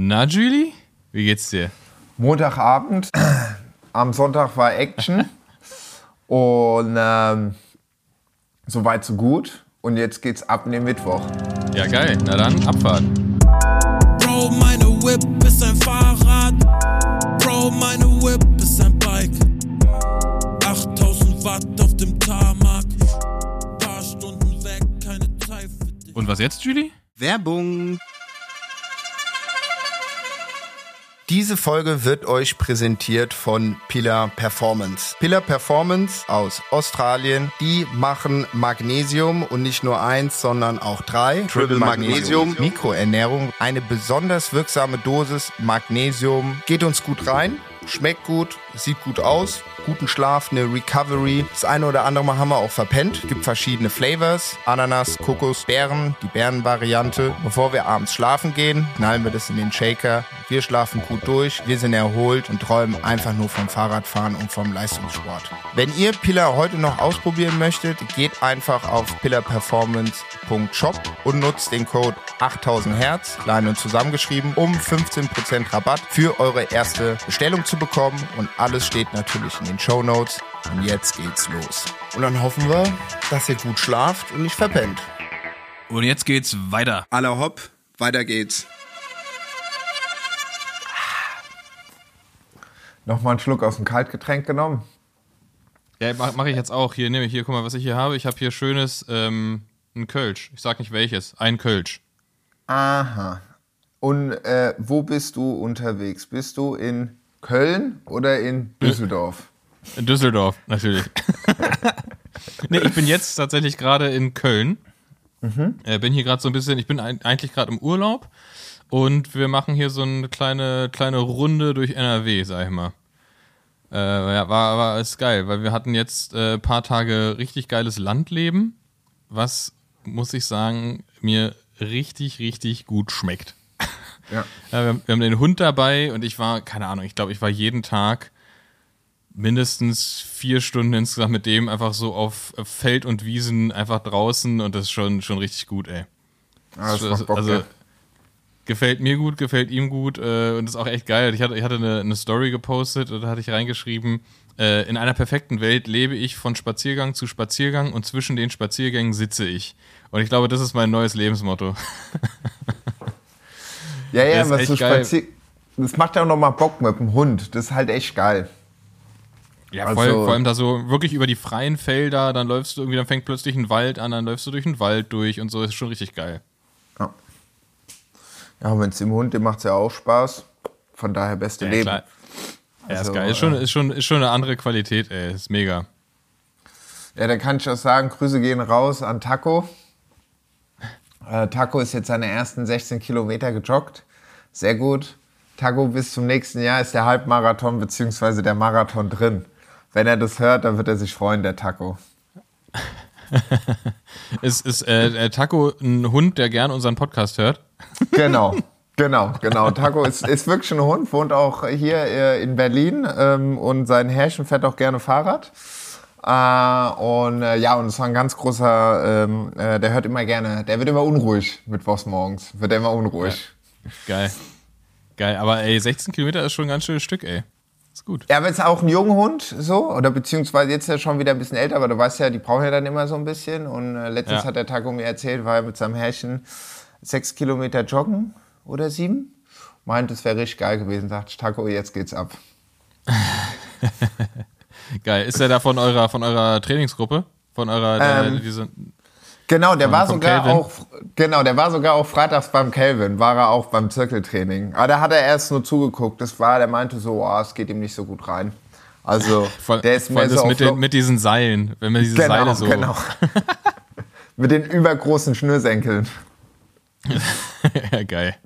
Na, Julie? Wie geht's dir? Montagabend, am Sonntag war Action und ähm, soweit so gut. Und jetzt geht's ab in den Mittwoch. Ja, geil. Na dann, Abfahrt. Bro, meine Whip ist ein Fahrrad. Bro, meine Whip ist ein Bike. 8000 Watt auf dem Tarmac. Paar Stunden weg, keine Zeit für dich. Und was jetzt, Julie? Werbung. Diese Folge wird euch präsentiert von Pillar Performance. Pillar Performance aus Australien, die machen Magnesium und nicht nur eins, sondern auch drei. Triple Magnesium, Mikroernährung, eine besonders wirksame Dosis Magnesium. Geht uns gut rein, schmeckt gut, sieht gut aus, guten Schlaf, eine Recovery. Das eine oder andere Mal haben wir auch verpennt. Gibt verschiedene Flavors. Ananas, Kokos, Beeren, die Beerenvariante. Bevor wir abends schlafen gehen, knallen wir das in den Shaker. Wir schlafen gut durch, wir sind erholt und träumen einfach nur vom Fahrradfahren und vom Leistungssport. Wenn ihr Pillar heute noch ausprobieren möchtet, geht einfach auf pillarperformance.shop und nutzt den Code 8000 Hertz, klein und zusammengeschrieben, um 15% Rabatt für eure erste Bestellung zu bekommen. Und alles steht natürlich in den Show Notes. Und jetzt geht's los. Und dann hoffen wir, dass ihr gut schlaft und nicht verpennt. Und jetzt geht's weiter. Aller hopp, weiter geht's. Nochmal einen Schluck aus dem Kaltgetränk genommen. Ja, mache mach ich jetzt auch. Hier, nehme ich hier, guck mal, was ich hier habe. Ich habe hier schönes, ähm, ein Kölsch. Ich sag nicht welches. Ein Kölsch. Aha. Und äh, wo bist du unterwegs? Bist du in Köln oder in Düsseldorf? In Düsseldorf, natürlich. nee, ich bin jetzt tatsächlich gerade in Köln. Äh, bin hier gerade so ein bisschen, ich bin ein, eigentlich gerade im Urlaub und wir machen hier so eine kleine, kleine Runde durch NRW, sag ich mal. Äh, ja, war, war ist geil, weil wir hatten jetzt äh, ein paar Tage richtig geiles Landleben, was, muss ich sagen, mir richtig, richtig gut schmeckt. Ja. Ja, wir, haben, wir haben den Hund dabei und ich war, keine Ahnung, ich glaube, ich war jeden Tag mindestens vier Stunden insgesamt mit dem einfach so auf Feld und Wiesen einfach draußen und das ist schon, schon richtig gut, ey. Ah, das macht Bock, also ja. gefällt mir gut, gefällt ihm gut äh, und ist auch echt geil. Ich hatte, ich hatte eine, eine Story gepostet und da hatte ich reingeschrieben, äh, in einer perfekten Welt lebe ich von Spaziergang zu Spaziergang und zwischen den Spaziergängen sitze ich. Und ich glaube, das ist mein neues Lebensmotto. Ja, ja, echt so geil. spazier Das macht ja auch nochmal Bock mit dem Hund. Das ist halt echt geil. Ja, Also- voll, vor allem da so wirklich über die freien Felder, dann läufst du irgendwie, dann fängt plötzlich ein Wald an, dann läufst du durch den Wald durch und so, ist schon richtig geil. Ja, ja wenn es dem Hund, dem macht es ja auch Spaß. Von daher beste Ja, Leben. klar. Ja, Also, ist geil. Ist schon, ist, schon, ist schon eine andere Qualität, ey. Ist mega. Ja, dann kann ich auch sagen, Grüße gehen raus an Taco. Äh, Taco ist jetzt seine ersten 16 Kilometer gejoggt. Sehr gut. Taco, bis zum nächsten Jahr ist der Halbmarathon bzw. der Marathon drin. Wenn er das hört, dann wird er sich freuen, der Taco. Ist, ist äh, äh, Taco ein Hund, der gern unseren Podcast hört? Genau, genau, genau. Taco ist, ist wirklich ein Hund, wohnt auch hier äh, in Berlin ähm, und sein Herrchen fährt auch gerne Fahrrad. Äh, und äh, ja, und es war ein ganz großer, ähm, äh, der hört immer gerne, der wird immer unruhig mittwochs morgens, wird er immer unruhig. Geil. Geil, aber ey, 16 Kilometer ist schon ein ganz schönes Stück, ey. Ist gut. Ja, aber ist auch ein junger Hund, so, oder beziehungsweise jetzt ja schon wieder ein bisschen älter, aber du weißt ja, die brauchen ja dann immer so ein bisschen. Und äh, letztens Ja. hat der Taco mir erzählt, war er mit seinem Herrchen sechs Kilometer joggen oder sieben. Meint, es wäre richtig geil gewesen, sagt Taco, jetzt geht's ab. Geil. Ist der da von eurer, von eurer Trainingsgruppe? Von eurer, der, Ähm, diese, Genau, der war sogar Kelvin? auch, genau, der war sogar auch freitags beim Kelvin, war er auch beim Zirkeltraining. Aber da hat er erst nur zugeguckt. Das war, der meinte so, oh, es geht ihm nicht so gut rein. Also, voll, der ist mehr so mit, den, mit diesen Seilen, wenn man diese genau, Seile so. genau. mit den übergroßen Schnürsenkeln. ja, geil.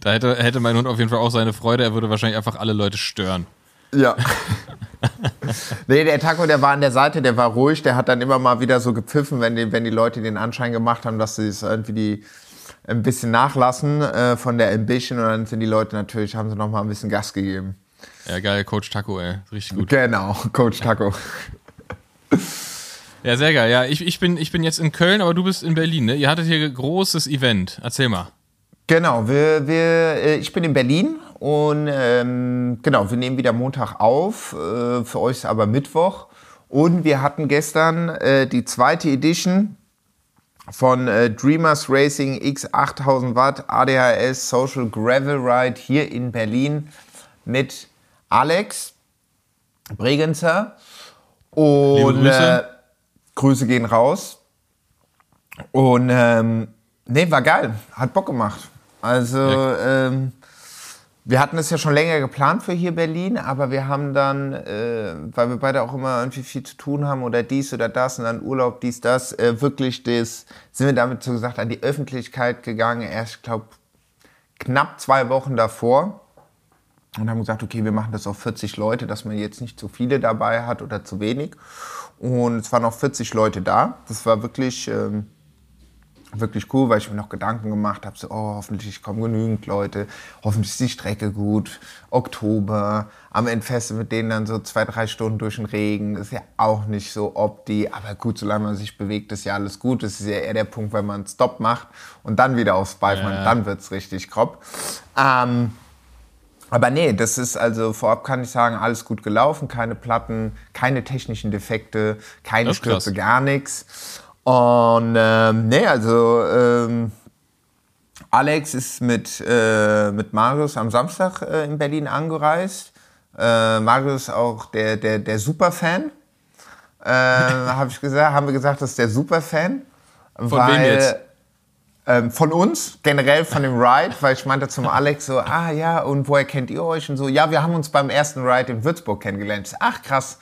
Da hätte, hätte mein Hund auf jeden Fall auch seine Freude, er würde wahrscheinlich einfach alle Leute stören. Ja. nee, der Taco, der war an der Seite, der war ruhig, der hat dann immer mal wieder so gepfiffen, wenn die, wenn die Leute den Anschein gemacht haben, dass sie es irgendwie die ein bisschen nachlassen äh, von der Ambition und dann sind die Leute natürlich, haben sie noch mal ein bisschen Gas gegeben. Ja, geil, Coach Taco, ey. Richtig gut. Genau, Coach Taco. Ja, sehr geil. Ja, ich, ich, bin, ich bin jetzt in Köln, aber du bist in Berlin, ne? Ihr hattet hier ein großes Event. Erzähl mal. Genau, wir, wir, äh, ich bin in Berlin und ähm, genau, wir nehmen wieder Montag auf. Äh, für euch ist aber Mittwoch. Und wir hatten gestern äh, die zweite Edition von äh, Dreamers Racing X 8000 Watt ADHS Social Gravel Ride hier in Berlin mit Alex Bregenzer. Und Grüße. Äh, Grüße gehen raus. Und ähm, nee, war geil. Hat Bock gemacht. Also, ähm, wir hatten es ja schon länger geplant für hier Berlin, aber wir haben dann, äh, weil wir beide auch immer irgendwie viel zu tun haben oder dies oder das und dann Urlaub, dies, das, äh, wirklich das, sind wir damit so gesagt an die Öffentlichkeit gegangen, erst, ich glaube, knapp zwei Wochen davor und haben gesagt, okay, wir machen das auf 40 Leute, dass man jetzt nicht zu viele dabei hat oder zu wenig. Und es waren auch 40 Leute da. Das war wirklich, ähm, wirklich cool, weil ich mir noch Gedanken gemacht habe, so, oh, hoffentlich kommen genügend Leute, hoffentlich ist die Strecke gut, Oktober, am Endfeste mit denen dann so zwei, drei Stunden durch den Regen, ist ja auch nicht so opti, aber gut, solange man sich bewegt, ist ja alles gut, das ist ja eher der Punkt, wenn man einen Stop macht und dann wieder aufs Bike, Ja. dann wird's richtig grob. Ähm, aber nee, das ist also vorab kann ich sagen, alles gut gelaufen, keine Platten, keine technischen Defekte, keine. Stürze, gar nichts. Und ähm, nee, also ähm, Alex ist mit, äh, mit Marius am Samstag äh, in Berlin angereist. Äh, Marius auch der, der, der Superfan. Äh, hab ich gesagt, haben wir gesagt, das ist der Superfan. Von wem jetzt? Ähm, von uns, generell von dem Ride, weil ich meinte zum Alex so, ah ja, und woher kennt ihr euch? Und so, ja, wir haben uns beim ersten Ride in Würzburg kennengelernt. Ach, krass.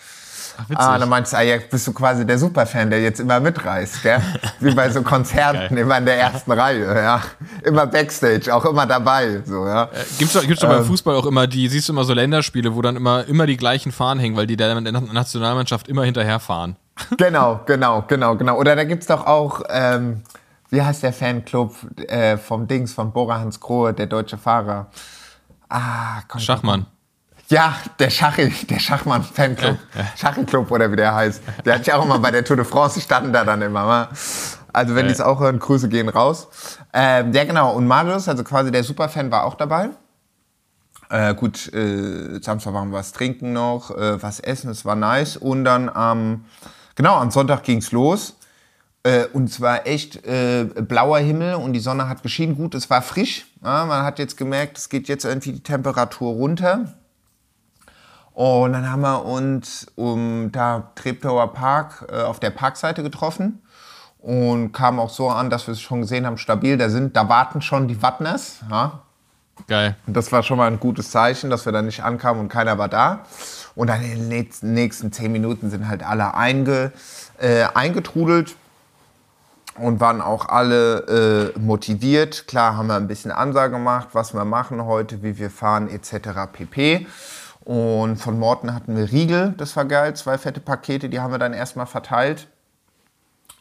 Ach. Ah, dann meinst du, ah, ja, bist du quasi der Superfan, der jetzt immer mitreist, gell? Wie bei so Konzerten, Geil. immer in der ersten Reihe, ja. Immer Backstage, auch immer dabei, so, ja. Gibt's doch, gibt's doch Ähm. beim Fußball auch immer die, siehst du immer so Länderspiele, wo dann immer, immer die gleichen Fahnen hängen, weil die der, der Nationalmannschaft immer hinterherfahren. Genau, genau, genau, genau. Oder da gibt's doch auch, ähm, wie heißt der Fanclub äh, vom Dings, von Bora Hans Grohe, der deutsche Fahrer? Ah, komm. Schachmann. Ja, der Schachi, der Schachmann-Fanclub. Schachi-Club oder wie der heißt. Der hat ja auch immer bei der Tour de France, die standen da dann immer. wa? Also wenn die es auch hören, Grüße gehen raus. Ähm, ja genau, und Marius, also quasi der Superfan, war auch dabei. Äh, gut, äh, Samstag waren wir was trinken noch, äh, was essen, es war nice. Und dann am, genau, am Sonntag ging's los. Äh, und es war echt äh, blauer Himmel und die Sonne hat geschienen. Gut, es war frisch. Ja, man hat jetzt gemerkt, es geht jetzt irgendwie die Temperatur runter. Und dann haben wir uns um da Treptower Park äh, auf der Parkseite getroffen und kam auch so an, dass wir es schon gesehen haben, stabil. Da sind, da warten schon die Wattners. Ja? Geil. Und das war schon mal ein gutes Zeichen, dass wir da nicht ankamen und keiner war da. Und dann in den nächsten, nächsten zehn Minuten sind halt alle einge, äh, eingetrudelt und waren auch alle äh, motiviert. Klar haben wir ein bisschen Ansage gemacht, was wir machen heute, wie wir fahren etc. pp. Und von Morten hatten wir Riegel, das war geil, zwei fette Pakete, die haben wir dann erstmal verteilt.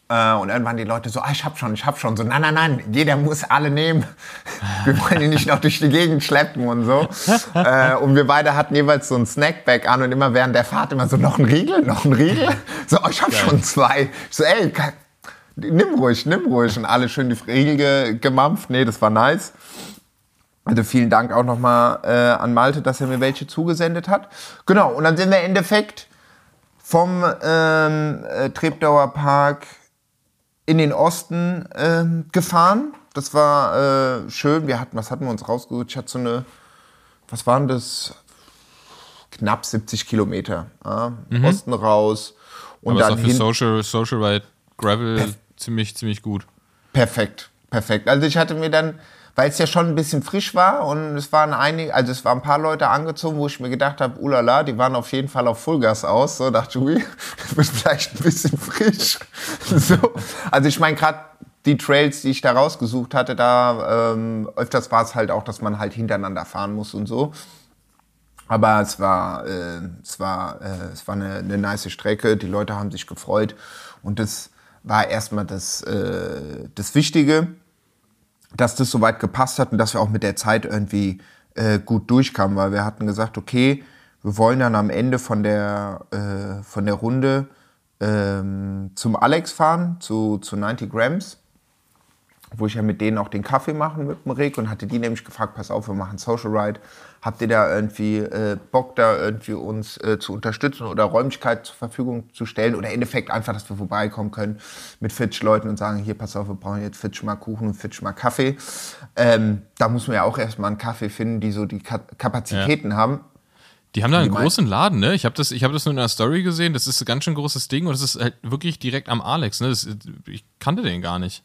Äh, und irgendwann die Leute so, ah, ich hab schon, ich hab schon. So, nein, nein, nein, jeder muss alle nehmen. Wir wollen die nicht noch durch die Gegend schleppen und so. Äh, und wir beide hatten jeweils so ein Snackbag an und immer während der Fahrt immer so, noch ein Riegel, noch ein Riegel. So, oh, ich hab schon zwei. Ich so, ey, nimm ruhig, nimm ruhig. Und alle schön die Riegel ge gemampft. Nee, das war nice. Also vielen Dank auch nochmal äh, an Malte, dass er mir welche zugesendet hat. Genau, und dann sind wir im Endeffekt vom ähm, äh, Treptower Park in den Osten ähm, gefahren. Das war äh, schön. Wir hatten, was hatten wir uns rausgesucht? Ich hatte so eine, was waren das? Knapp 70 Kilometer. Ja? Osten raus. Und Aber ist dann auch für. Social, Social Ride Gravel ziemlich, ziemlich gut. Perfekt, perfekt. Also ich hatte mir dann, weil es ja schon ein bisschen frisch war und es waren einige, also es waren ein paar Leute angezogen, wo ich mir gedacht habe, ulala, die waren auf jeden Fall auf Vollgas aus. So dachte ich, das wird vielleicht ein bisschen frisch. So. Also ich meine gerade die Trails, die ich da rausgesucht hatte, da ähm, öfters war es halt auch, dass man halt hintereinander fahren muss und so. Aber es war, äh, es war, äh, es war eine, eine nice Strecke. Die Leute haben sich gefreut. Und das war erstmal das, äh, das Wichtige, dass das soweit gepasst hat und dass wir auch mit der Zeit irgendwie äh, gut durchkamen. Weil wir hatten gesagt, okay, wir wollen dann am Ende von der, äh, von der Runde ähm, zum Alex fahren, zu, zu 90 Grams. wo ich ja mit denen auch den Kaffee machen mit dem Rick und hatte die nämlich gefragt, pass auf, wir machen Social Ride. Habt ihr da irgendwie äh, Bock, da irgendwie uns äh, zu unterstützen oder Räumlichkeit zur Verfügung zu stellen? Oder im Endeffekt einfach, dass wir vorbeikommen können mit Fitch-Leuten und sagen, hier, pass auf, wir brauchen jetzt Fitch mal Kuchen und Fitch mal Kaffee. Ähm, da muss man ja auch erstmal einen Kaffee finden, die so die Ka Kapazitäten haben. Die haben da einen großen Laden, ne? Ich habe das, ich hab das nur in einer Story gesehen. Das ist ein ganz schön großes Ding und das ist halt wirklich direkt am Alex, ne? Das, ich kannte den gar nicht.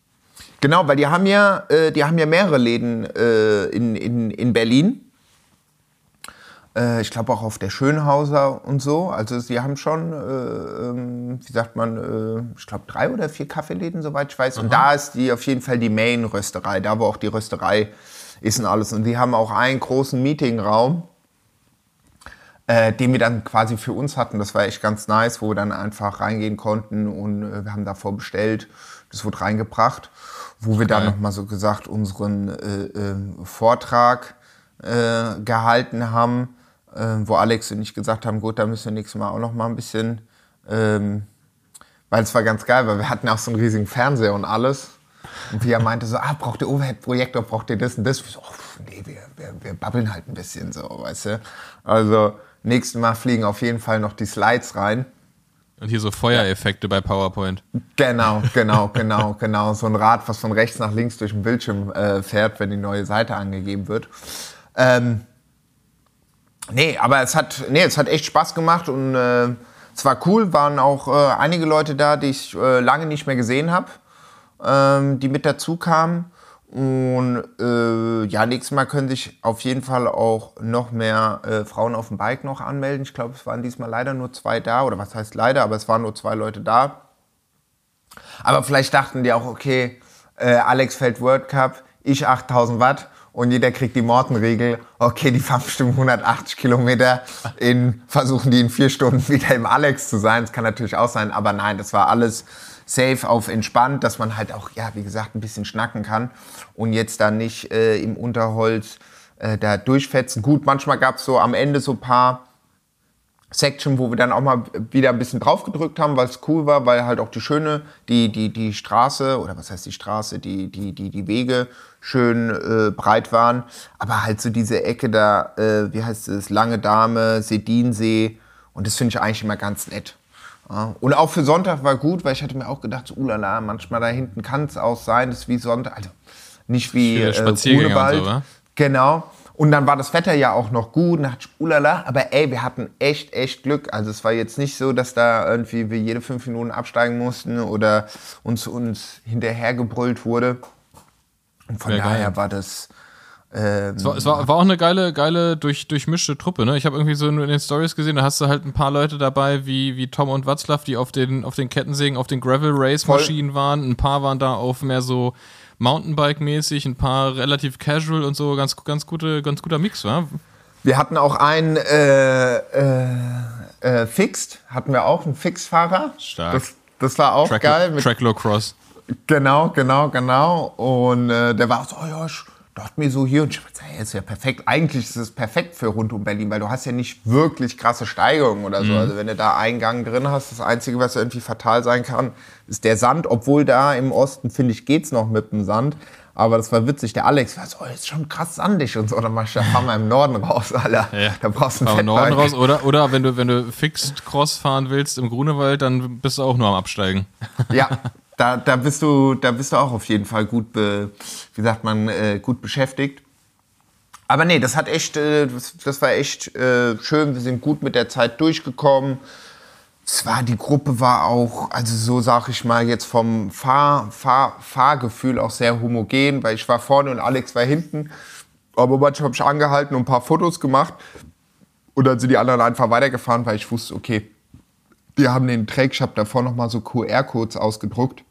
Genau, weil die haben ja, äh, die haben ja mehrere Läden äh, in, in, in Berlin. Äh, ich glaube auch auf der Schönhauser und so. Also sie haben schon, äh, ähm, wie sagt man, äh, ich glaube drei oder vier Kaffeeläden, soweit ich weiß. Und da ist die auf jeden Fall die Main-Rösterei, da wo auch die Rösterei ist und alles. Und die haben auch einen großen Meetingraum, äh, den wir dann quasi für uns hatten. Das war echt ganz nice, wo wir dann einfach reingehen konnten und äh, wir haben davor bestellt. Das wurde reingebracht, wo wir dann Geil. nochmal so gesagt unseren äh, Vortrag gehalten haben, äh, wo Alex und ich gesagt haben, gut, da müssen wir nächstes Mal auch noch mal ein bisschen, ähm, weil es war ganz geil, weil wir hatten auch so einen riesigen Fernseher und alles. Und Pia meinte so, ah, braucht ihr Overhead-Projektor, braucht ihr das und das? Ich so, oh, nee, wir, wir, wir babbeln halt ein bisschen so, weißt du. Also, nächstes Mal fliegen auf jeden Fall noch die Slides rein. Und hier so Feuereffekte bei PowerPoint. Genau, genau, genau, genau. So ein Rad, was von rechts nach links durch den Bildschirm äh, fährt, wenn die neue Seite angegeben wird. Ähm, nee, aber es hat, nee, es hat echt Spaß gemacht und äh, es war cool. Waren auch äh, einige Leute da, die ich äh, lange nicht mehr gesehen habe, ähm, die mit dazu kamen. Und äh, ja, nächstes Mal können sich auf jeden Fall auch noch mehr äh, Frauen auf dem Bike noch anmelden. Ich glaube, es waren diesmal leider nur zwei da. Oder was heißt leider, aber es waren nur zwei Leute da. Aber vielleicht dachten die auch, okay, äh, Alex fällt World Cup, ich 8000 Watt und jeder kriegt die Mortenregel. Okay, die fahren bestimmt 180 Kilometer, in, versuchen die in vier Stunden wieder im Alex zu sein. Das kann natürlich auch sein, aber nein, das war alles safe auf entspannt, dass man halt auch, ja, wie gesagt, ein bisschen schnacken kann und jetzt dann nicht äh, im Unterholz äh, da durchfetzen. Gut, manchmal gab es so am Ende so ein paar Section, wo wir dann auch mal wieder ein bisschen drauf gedrückt haben, weil es cool war, weil halt auch die schöne, die, die, die Straße, oder was heißt die Straße, die, die, die, die Wege schön äh, breit waren. Aber halt so diese Ecke da, äh, wie heißt es, Lange Dame, Sedinsee. Und das finde ich eigentlich immer ganz nett. Ja. Und auch für Sonntag war gut, weil ich hatte mir auch gedacht, so, ulala, manchmal da hinten kann es auch sein, das ist wie Sonntag, also nicht wie äh, Grunewald. so? Genau. Und dann war das Wetter ja auch noch gut. Und dachte ulala. Aber ey, wir hatten echt, echt Glück. Also es war jetzt nicht so, dass da irgendwie wir jede fünf Minuten absteigen mussten oder uns, uns hinterhergebrüllt wurde. Und von geil. daher war das... Ähm, Es war, es war, war auch eine geile, geile durch, durchmischte Truppe, ne? Ich habe irgendwie so in den Stories gesehen, da hast du halt ein paar Leute dabei, wie, wie Tom und Watzlaw, die auf den, auf den Kettensägen, auf den Gravel Race Maschinen waren. Ein paar waren da auf mehr so Mountainbike-mäßig, ein paar relativ casual und so, ganz, ganz gute, ganz guter Mix, wa? wir hatten auch einen äh, äh, äh, Fixed, hatten wir auch, einen Fixed-Fahrer. Stark. Das, das war auch Track, geil. Mit Tracklow Cross. Genau, genau, genau. Und äh, der war so, oh ja, dachte mir so hier und ich gesagt, hey, ist ja perfekt. Eigentlich ist es perfekt für rund um Berlin, weil du hast ja nicht wirklich krasse Steigungen oder so. Also wenn du da einen Gang drin hast, das Einzige, was irgendwie fatal sein kann, ist der Sand. Obwohl da im Osten, finde ich, geht's noch mit dem Sand. Aber das war witzig. Der Alex war so, oh, ist schon krass sandig und so. Dann mach ich, da fahren wir im Norden raus, Alter. Ja. Da brauchst du ein Aber im Norden raus, oder, oder wenn du, wenn du Fixed Cross fahren willst im Grunewald, dann bist du auch nur am Absteigen. Ja, da, da, bist du, da bist du auch auf jeden Fall gut, be, wie sagt man, äh, gut beschäftigt. Aber nee, das hat echt, äh, das, das war echt äh, schön. Wir sind gut mit der Zeit durchgekommen. Zwar die Gruppe war auch, also so sag ich mal jetzt vom Fahr, Fahr, Fahrgefühl auch sehr homogen, weil ich war vorne und Alex war hinten. Aber manchmal habe ich angehalten und ein paar Fotos gemacht. Und dann sind die anderen einfach weitergefahren, weil ich wusste, okay, wir haben den Track, ich habe davor nochmal so QR-Codes ausgedruckt,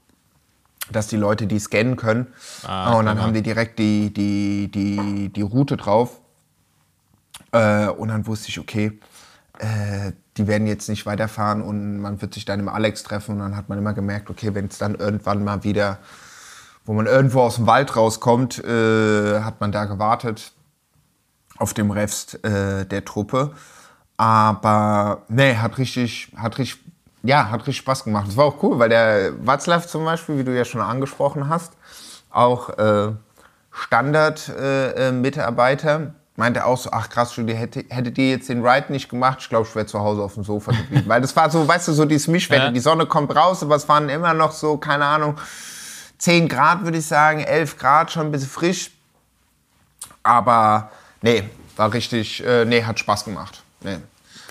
dass die Leute die scannen können. Ah, und dann clever. haben die direkt die, die, die, die Route drauf. Äh, und dann wusste ich, okay, äh, die werden jetzt nicht weiterfahren und man wird sich dann im Alex treffen. Und dann hat man immer gemerkt, okay, wenn es dann irgendwann mal wieder, wo man irgendwo aus dem Wald rauskommt, äh, hat man da gewartet auf dem Rest äh, der Truppe. Aber nee, hat richtig, hat richtig, ja, hat richtig Spaß gemacht. Das war auch cool, weil der Watzlaw zum Beispiel, wie du ja schon angesprochen hast, auch äh, Standard-Mitarbeiter. Äh, meinte auch so, ach krass, Julie, hätte, hättet ihr jetzt den Ride nicht gemacht, ich glaube, ich wäre zu Hause auf dem Sofa geblieben. Weil das war so, weißt du, so dieses Mischwetter. Ja. Die Sonne kommt raus, aber es waren immer noch so, keine Ahnung, 10 Grad würde ich sagen, 11 Grad, schon ein bisschen frisch. Aber nee, war richtig, äh, nee, hat Spaß gemacht. Nee.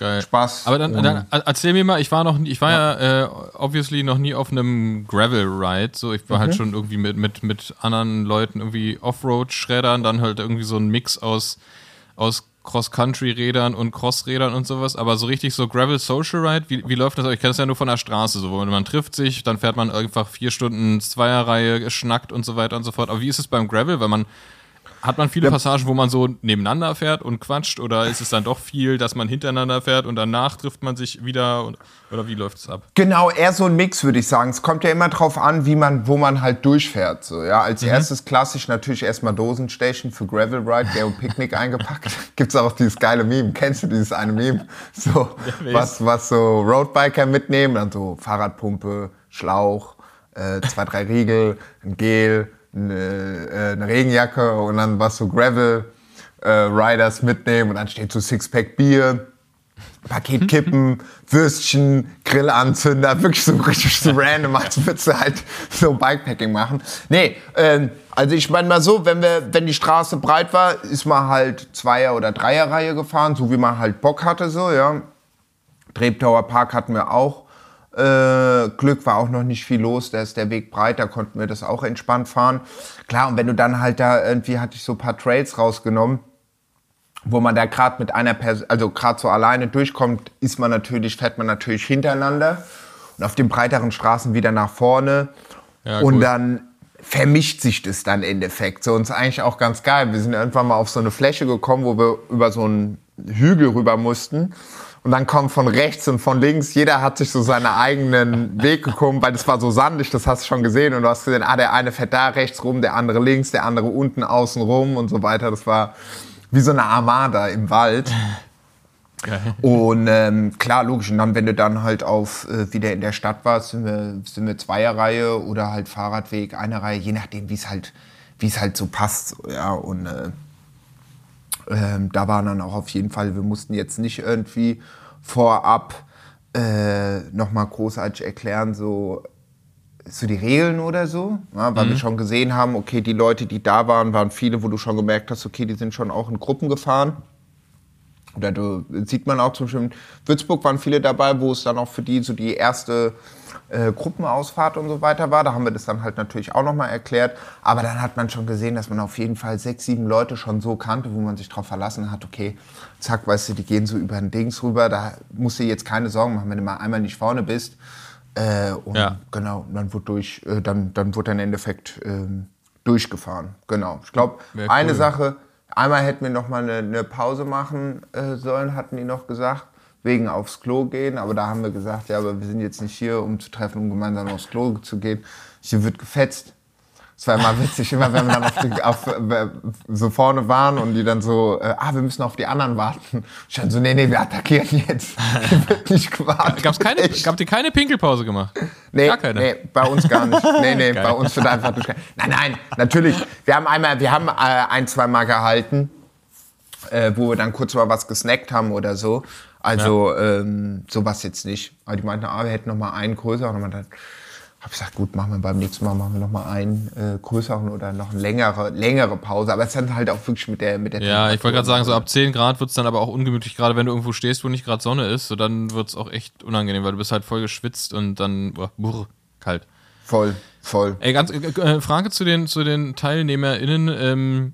Geil. Spaß. Aber dann, dann er- erzähl mir mal, ich war noch, ich war ja, äh, obviously noch nie auf einem Gravel Ride. So, ich war Mhm. halt schon irgendwie mit, mit, mit anderen Leuten irgendwie Offroad-Schreddern, dann halt irgendwie so ein Mix aus, aus Cross-Country-Rädern und Cross-Rädern und sowas. Aber so richtig so Gravel Social Ride, wie, wie läuft das? Ich kenne das ja nur von der Straße, so, wo man trifft sich, dann fährt man einfach vier Stunden Zweierreihe, schnackt und so weiter und so fort. Aber wie ist es beim Gravel? Weil man hat man viele Passagen, wo man so nebeneinander fährt und quatscht oder ist es dann doch viel, dass man hintereinander fährt und danach trifft man sich wieder und, oder wie läuft es ab? Genau, eher so ein Mix, würde ich sagen. Es kommt ja immer drauf an, wie man, wo man halt durchfährt. So, ja. Als erstes klassisch natürlich erstmal Dosenstation für Gravel Ride, der und Picknick eingepackt. Gibt's auch dieses geile Meme. Kennst du dieses eine Meme? So, was, was so Roadbiker mitnehmen, dann so Fahrradpumpe, Schlauch, äh, zwei, drei Riegel, ein Gel, eine, äh, eine Regenjacke und dann was so Gravel äh, Riders mitnehmen und dann steht so Sixpack Bier. Paket Kippen, Würstchen, Grillanzünder, wirklich so richtig so random, als würdest du halt so Bikepacking machen. Nee, ähm, also ich meine mal so, wenn, wir, wenn die Straße breit war, ist man halt Zweier- oder Dreierreihe gefahren, so wie man halt Bock hatte, so, ja. Treptower Park hatten wir auch. Äh, Glück war auch noch nicht viel los, da ist der Weg breit, da konnten wir das auch entspannt fahren. Klar, und wenn du dann halt da irgendwie hatte ich so ein paar Trails rausgenommen, wo man da gerade mit einer Person, also gerade so alleine durchkommt, ist man natürlich, fährt man natürlich hintereinander und auf den breiteren Straßen wieder nach vorne. Ja, und cool. dann vermischt sich das dann im Endeffekt. So, und ist eigentlich auch ganz geil. Wir sind irgendwann mal auf so eine Fläche gekommen, wo wir über so einen Hügel rüber mussten. Und dann kommt von rechts und von links, jeder hat sich so seinen eigenen Weg gekommen, weil das war so sandig, das hast du schon gesehen. Und du hast gesehen, ah, der eine fährt da rechts rum, der andere links, der andere unten außen rum und so weiter. Das war wie so eine Armada im Wald. Geil. Und ähm, klar, logisch. Und dann, wenn du dann halt auf äh, wieder in der Stadt warst, sind wir, sind wir Zweierreihe oder halt Fahrradweg, eine Reihe, je nachdem, wie es halt, wie es halt so passt. Ja, und äh, ähm, da waren dann auch auf jeden Fall, wir mussten jetzt nicht irgendwie vorab äh, nochmal großartig erklären, so, so die Regeln oder so, ja, weil wir schon gesehen haben, okay, die Leute, die da waren, waren viele, wo du schon gemerkt hast, okay, die sind schon auch in Gruppen gefahren. Oder du, sieht man auch zum Beispiel in Würzburg waren viele dabei, wo es dann auch für die so die erste äh, Gruppenausfahrt und so weiter war. Da haben wir das dann halt natürlich auch nochmal erklärt. Aber dann hat man schon gesehen, dass man auf jeden Fall sechs, sieben Leute schon so kannte, wo man sich darauf verlassen hat, okay, zack, weißt du, die gehen so über ein Dings rüber. Da musst du jetzt keine Sorgen machen, wenn du mal einmal nicht vorne bist. Äh, und Ja. genau, dann wurde durch, äh, dann, dann wurde dann im Endeffekt ähm, durchgefahren. Genau. Ich glaube, eine cool. Sache, einmal hätten wir noch mal eine, eine Pause machen äh, sollen, hatten die noch gesagt, wegen aufs Klo gehen. Aber da haben wir gesagt, ja, aber wir sind jetzt nicht hier, um zu treffen, um gemeinsam aufs Klo zu gehen. Hier wird gefetzt. Es war immer witzig, immer wenn wir dann auf, die, auf äh, so vorne waren und die dann so, äh, ah, wir müssen auf die anderen warten. Ich dann so, nee, nee, wir attackieren jetzt. Hier wird nicht gewartet. Gab's keine, Echt. habt ihr keine Pinkelpause gemacht? Nee, Gar keine. nee, bei uns gar nicht. Nee, nee, Geil. bei uns wird einfach durch. Nein, nein, natürlich. Wir haben einmal, wir haben äh, ein, zwei Mal gehalten, äh, wo wir dann kurz mal was gesnackt haben oder so. Also ähm, sowas jetzt nicht. Aber die meinten, ah, wir hätten noch mal einen größeren. Und dann habe ich gesagt, gut, machen wir beim nächsten Mal machen wir noch mal einen äh, größeren oder noch eine längere, längere Pause. Aber es ist dann halt auch wirklich mit der mit der Ja, ich wollte gerade sagen, so ab 10 Grad wird's dann aber auch ungemütlich, gerade wenn du irgendwo stehst, wo nicht gerade Sonne ist, so dann wird's auch echt unangenehm, weil du bist halt voll geschwitzt und dann boah, brr, kalt. voll, voll. Ey, ganz äh, Frage zu den, zu den TeilnehmerInnen. Ähm,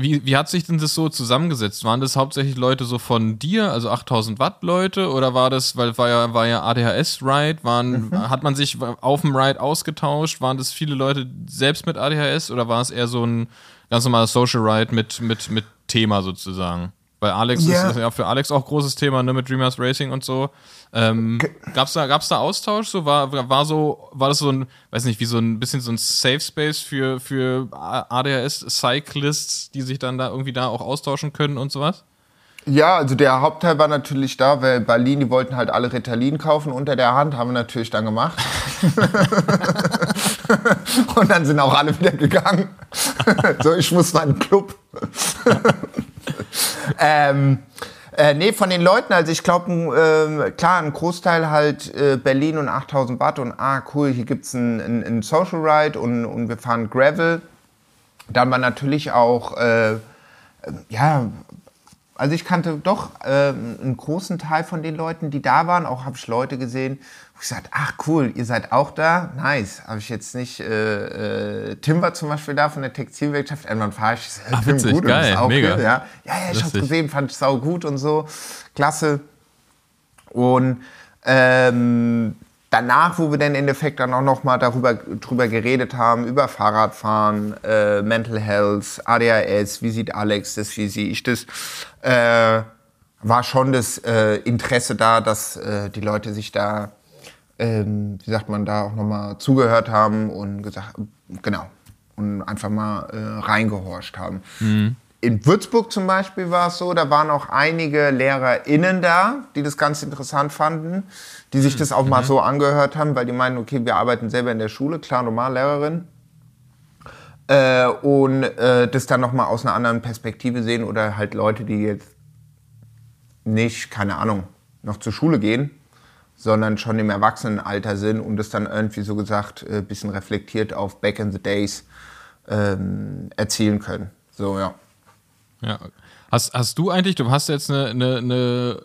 wie, wie hat sich denn das so zusammengesetzt? Waren das hauptsächlich Leute so von dir, also 8000 Watt Leute, oder war das, weil war ja, war ja ADHS-Ride, waren, hat man sich auf dem Ride ausgetauscht? Waren das viele Leute selbst mit ADHS oder war es eher so ein ganz normaler Social Ride mit, mit, mit Thema sozusagen? Weil Alex Ja. ist ja für Alex auch großes Thema, ne, mit Dreamers Racing und so. Ähm, gab's da, gab's da Austausch? So war, war so, war das so ein, weiß nicht, wie so ein bisschen so ein Safe Space für, für ADHS-Cyclists, die sich dann da irgendwie da auch austauschen können und sowas? Ja, also der Hauptteil war natürlich da, weil Berlin, die wollten halt alle Ritalin kaufen unter der Hand, haben wir natürlich dann gemacht. und dann sind auch alle wieder gegangen. so, ich muss mal in den Club. ähm, äh, nee, von den Leuten, also ich glaube, äh, klar, ein Großteil halt äh, Berlin und 8000 Watt und ah, cool, hier gibt es ein, ein, ein, Social Ride und, und wir fahren Gravel. Dann war natürlich auch, äh, ja, also ich kannte doch äh, einen großen Teil von den Leuten, die da waren. Auch habe ich Leute gesehen, ich sagte, ach cool, ihr seid auch da. Nice. Habe ich jetzt nicht. Äh, äh, Tim war zum Beispiel da von der Textilwirtschaft. Irgendwann fahre ich. Äh, ach, witzig, gut geil, auch mega. Cool, ja, ja, ja ich habe gesehen, fand ich sau gut und so. Klasse. Und ähm, danach, wo wir dann im Endeffekt dann auch noch mal darüber drüber geredet haben, über Fahrradfahren, äh, Mental Health, ADHS, wie sieht Alex das, wie sehe ich das, äh, war schon das äh, Interesse da, dass äh, die Leute sich da, ähm, wie sagt man, da auch noch mal zugehört haben und gesagt, genau, und einfach mal äh, reingehorcht haben. Mhm in Würzburg zum Beispiel war es so, da waren auch einige LehrerInnen da, die das ganz interessant fanden, die sich das auch mhm. mal so angehört haben, weil die meinen, okay, wir arbeiten selber in der Schule, klar, normal Lehrerin. Äh, und äh, das dann nochmal aus einer anderen Perspektive sehen oder halt Leute, die jetzt nicht, keine Ahnung, noch zur Schule gehen, sondern schon im Erwachsenenalter sind und das dann irgendwie so gesagt ein äh, bisschen reflektiert auf Back in the Days ähm, erzielen können. So, ja. Ja. Hast, hast du eigentlich, du hast jetzt eine, eine, eine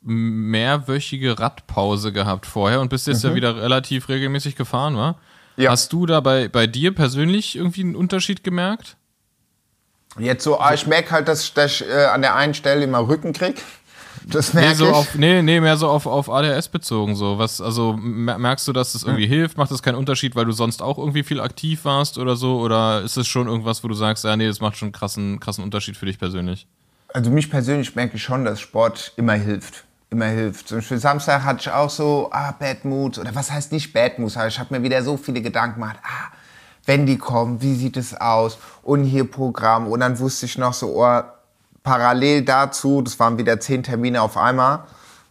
mehrwöchige Radpause gehabt vorher und bist jetzt mhm. ja wieder relativ regelmäßig gefahren, wa? Ja. Hast du da bei, bei dir persönlich irgendwie einen Unterschied gemerkt? Jetzt so, ah, ich merke halt, dass ich, dass ich äh, an der einen Stelle immer Rücken krieg. Das merke nee, so. Auf, nee, nee, mehr so auf, auf ADHS bezogen. So. Was, also merkst du, dass das irgendwie hm. hilft? Macht das keinen Unterschied, weil du sonst auch irgendwie viel aktiv warst oder so? Oder ist es schon irgendwas, wo du sagst, ja, nee, das macht schon einen krassen, krassen Unterschied für dich persönlich? Also mich persönlich merke ich schon, dass Sport immer hilft. Immer hilft. Zum Beispiel Samstag hatte ich auch so, ah, Bad Mood. Oder was heißt nicht Bad Mood? Ich habe mir wieder so viele Gedanken gemacht. Ah, wenn die kommen, wie sieht es aus? Und hier Programm. Und dann wusste ich noch so, oh, parallel dazu, das waren wieder zehn Termine auf einmal,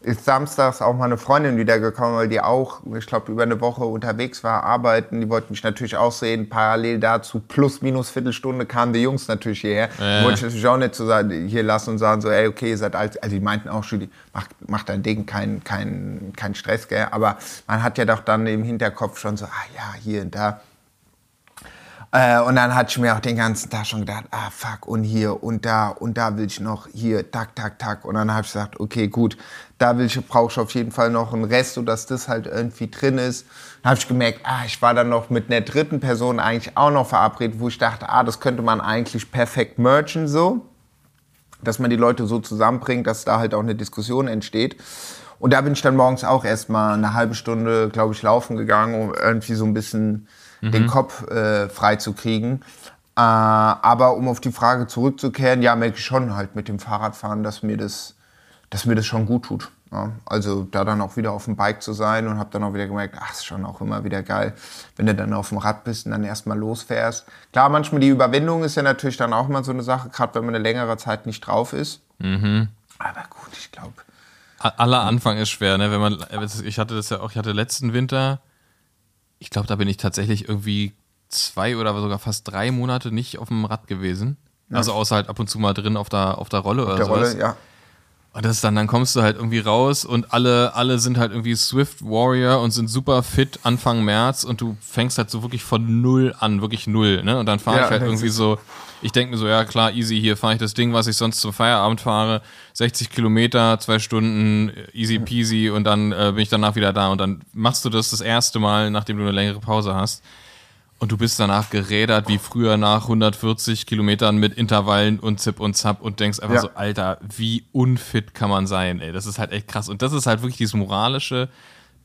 ist samstags auch mal eine Freundin wiedergekommen, weil die auch, ich glaube, über eine Woche unterwegs war, arbeiten. Die wollten mich natürlich auch sehen. Parallel dazu, plus minus Viertelstunde kamen die Jungs natürlich hierher. Äh. Wollte ich natürlich auch nicht so sagen, hier lassen und sagen, so, ey, okay, ihr seid alt. Also die meinten auch schon, mach, mach dein Ding, kein, kein, kein Stress, gell. Aber man hat ja doch dann im Hinterkopf schon so, ah ja, hier und da äh, und dann hatte ich mir auch den ganzen Tag schon gedacht, ah fuck, und hier und da und da will ich noch hier, tak, tak, tak. Und dann habe ich gesagt, okay, gut, da will ich, brauche ich auf jeden Fall noch einen Rest, sodass das halt irgendwie drin ist. Dann habe ich gemerkt, ah, ich war dann noch mit einer dritten Person eigentlich auch noch verabredet, wo ich dachte, ah, das könnte man eigentlich perfekt merchen so. Dass man die Leute so zusammenbringt, dass da halt auch eine Diskussion entsteht. Und da bin ich dann morgens auch erstmal eine halbe Stunde, glaube ich, laufen gegangen, um irgendwie so ein bisschen mhm. den Kopf äh, frei zu kriegen. Äh, aber um auf die Frage zurückzukehren, ja, merke ich schon halt mit dem Fahrradfahren, dass mir das, dass mir das schon gut tut. Ja, also da dann auch wieder auf dem Bike zu sein und habe dann auch wieder gemerkt, ach, ist schon auch immer wieder geil, wenn du dann auf dem Rad bist und dann erstmal losfährst. Klar, manchmal die Überwindung ist ja natürlich dann auch mal so eine Sache, gerade wenn man eine längere Zeit nicht drauf ist. Mhm. Aber gut, ich glaube. Aller Anfang ist schwer, ne? Wenn man, ich hatte das ja auch, ich hatte letzten Winter, ich glaube, da bin ich tatsächlich irgendwie zwei oder sogar fast drei Monate nicht auf dem Rad gewesen. Ja. Also außer halt ab und zu mal drin auf der, auf der Rolle auf oder der sowas. Rolle, ja. Und das ist dann, dann kommst du halt irgendwie raus und alle, alle sind halt irgendwie Swift Warrior und sind super fit Anfang März und du fängst halt so wirklich von null an, wirklich null, ne? Und dann fahre ja, ich halt irgendwie so, ich denke mir so, ja klar, easy, hier fahre ich das Ding, was ich sonst zum Feierabend fahre, 60 Kilometer, zwei Stunden, easy peasy und dann äh, bin ich danach wieder da und dann machst du das das erste Mal, nachdem du eine längere Pause hast. Und du bist danach gerädert wie früher nach 140 Kilometern mit Intervallen und Zip und Zap und denkst einfach ja. so, Alter, wie unfit kann man sein, ey. Das ist halt echt krass. Und das ist halt wirklich dieses moralische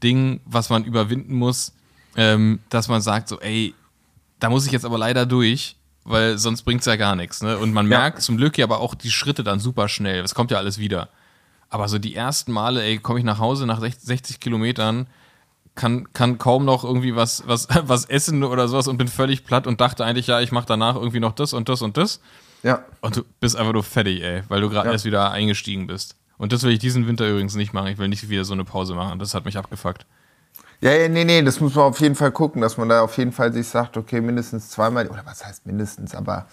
Ding, was man überwinden muss, ähm, dass man sagt so, ey, da muss ich jetzt aber leider durch, weil sonst bringt's ja gar nichts. Ne? Und man ja. merkt zum Glück ja aber auch die Schritte dann super schnell. Es kommt ja alles wieder. Aber so die ersten Male, ey, komme ich nach Hause nach 60 Kilometern, kann, kann kaum noch irgendwie was, was, was essen oder sowas und bin völlig platt und dachte eigentlich, ja, ich mache danach irgendwie noch das und das und das. Ja. Und du bist einfach nur fertig, ey, weil du gerade ja. erst wieder eingestiegen bist. Und das will ich diesen Winter übrigens nicht machen. Ich will nicht wieder so eine Pause machen. Das hat mich abgefuckt. Ja, ja, nee, nee, das muss man auf jeden Fall gucken, dass man da auf jeden Fall sich sagt, okay, mindestens zweimal, oder was heißt mindestens, aber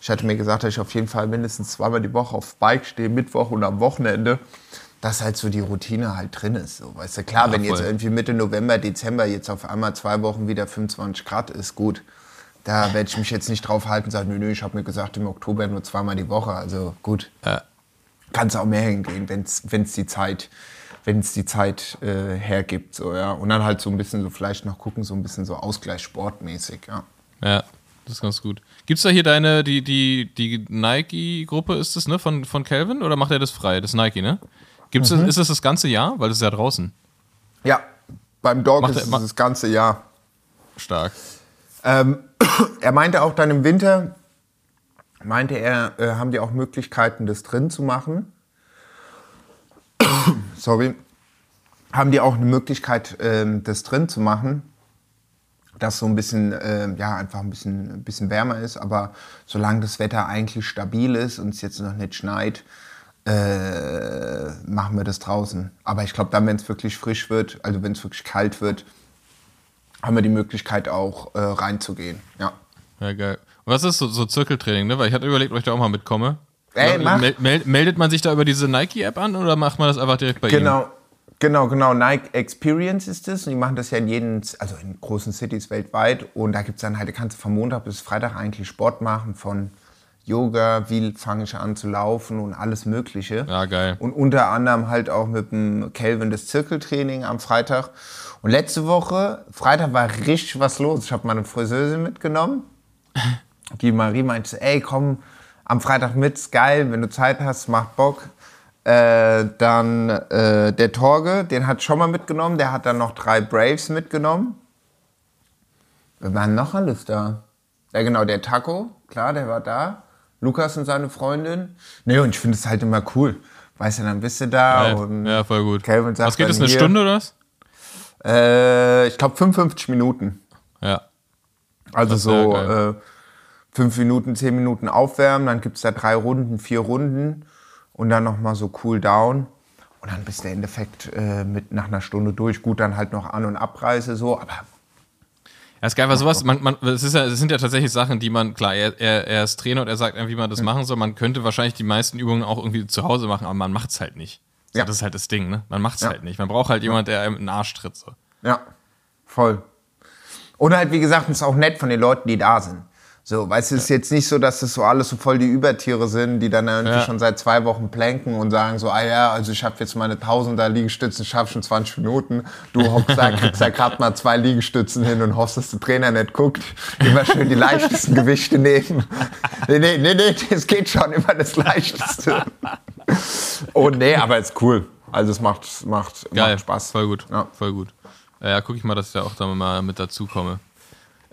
ich hatte mir gesagt, dass ich auf jeden Fall mindestens zweimal die Woche aufs Bike stehe, Mittwoch und am Wochenende, dass halt so die Routine halt drin ist. So, weißt du, klar, Ja, wenn jetzt irgendwie Mitte November, Dezember jetzt auf einmal zwei Wochen wieder 25 Grad ist, gut. Da werde ich mich jetzt nicht drauf halten und sagen, nö, nö, ich habe mir gesagt, im Oktober nur zweimal die Woche. Also gut, Ja. kann es auch mehr hingehen, wenn es die Zeit, wenn's die Zeit äh, hergibt. So, ja. Und dann halt so ein bisschen so vielleicht noch gucken, so ein bisschen so Ausgleich sportmäßig. Ja. Ja, das ist ganz gut. Gibt's da hier deine, die, die, die Nike-Gruppe ist das, ne, von, von Calvin? Oder macht er das frei? Das Nike, ne? Gibt's das, ist das das ganze Jahr? Weil das ist ja draußen. ja, beim Dog Macht ist es das ganze Jahr. Stark. Ähm, er meinte auch dann im Winter, meinte er, äh, haben die auch Möglichkeiten, das drin zu machen. Sorry. Haben die auch eine Möglichkeit, ähm, das drin zu machen, dass so ein bisschen, ähm, ja, einfach ein bisschen, ein bisschen wärmer ist. Aber solange das Wetter eigentlich stabil ist und es jetzt noch nicht schneit, äh, machen wir das draußen. Aber ich glaube, dann, wenn es wirklich frisch wird, also wenn es wirklich kalt wird, haben wir die Möglichkeit auch äh, reinzugehen. Ja. Ja, geil. Was ist so, so Zirkeltraining, ne? Weil ich hatte überlegt, ob ich da auch mal mitkomme. Ey, mach. Mel mel meldet man sich da über diese Nike-App an oder macht man das einfach direkt bei? Genau, genau, genau. Nike Experience ist es. Und die machen das ja in jeden, also in großen Cities weltweit. Und da gibt es dann halt, da kannst du von Montag bis Freitag eigentlich Sport machen, von Yoga, wie fange ich an zu laufen und alles Mögliche. Ja, geil. Und unter anderem halt auch mit dem Calvin das Zirkeltraining am Freitag. Und letzte Woche, Freitag war richtig was los. Ich habe meine Friseuse mitgenommen. Die Marie meinte, ey, komm am Freitag mit, ist geil, wenn du Zeit hast, macht Bock. Äh, dann äh, der Torge, den hat schon mal mitgenommen, der hat dann noch drei Braves mitgenommen. Wir waren noch alles da. Ja, genau, der Taco, klar, der war da. Lukas und seine Freundin. Nee, und ich finde es halt immer cool. Weißt du, dann bist du da Ja, und ja, voll gut. Calvin sagt was geht es, eine hier- Stunde oder was? Äh, ich glaube 55 Minuten. Ja. Also so geil. Fünf Minuten, zehn Minuten aufwärmen, dann gibt es da drei Runden, vier Runden und dann nochmal so cool down. Und dann bist du im Endeffekt äh, mit nach einer Stunde durch. Gut, dann halt noch An- und Abreise so, aber Ja, ist geil, weil sowas, man, man, es, ist ja, es sind ja tatsächlich Sachen, die man, klar, er, er, er ist Trainer und er sagt einem, wie man das machen soll. Man könnte wahrscheinlich die meisten Übungen auch irgendwie zu Hause machen, aber man macht's halt nicht. So, Ja. Das ist halt das Ding, ne? Man macht's Ja. halt nicht. Man braucht halt jemand, der einem in den Arsch tritt. So. ja, voll. Und halt, wie gesagt, es ist auch nett von den Leuten, die da sind. So, weißt du, es ist jetzt nicht so, dass das so alles so voll die Übertiere sind, die dann irgendwie Ja. schon seit zwei Wochen planken und sagen so, ah ja, also ich habe jetzt meine Tausender Liegestützen, schaffe schon 20 Minuten. Du hockst da, kriegst da gerade mal zwei Liegestützen hin und hoffst, dass der Trainer nicht guckt. Immer schön die leichtesten Gewichte nehmen. Nee, nee, nee, nee, das geht schon, immer das Leichteste. Oh nee, aber ist cool. Also es macht, macht, Geil. macht Spaß. Voll gut. Ja. Voll gut. Ja, gucke ich mal, dass ich da auch da mal mit dazu komme.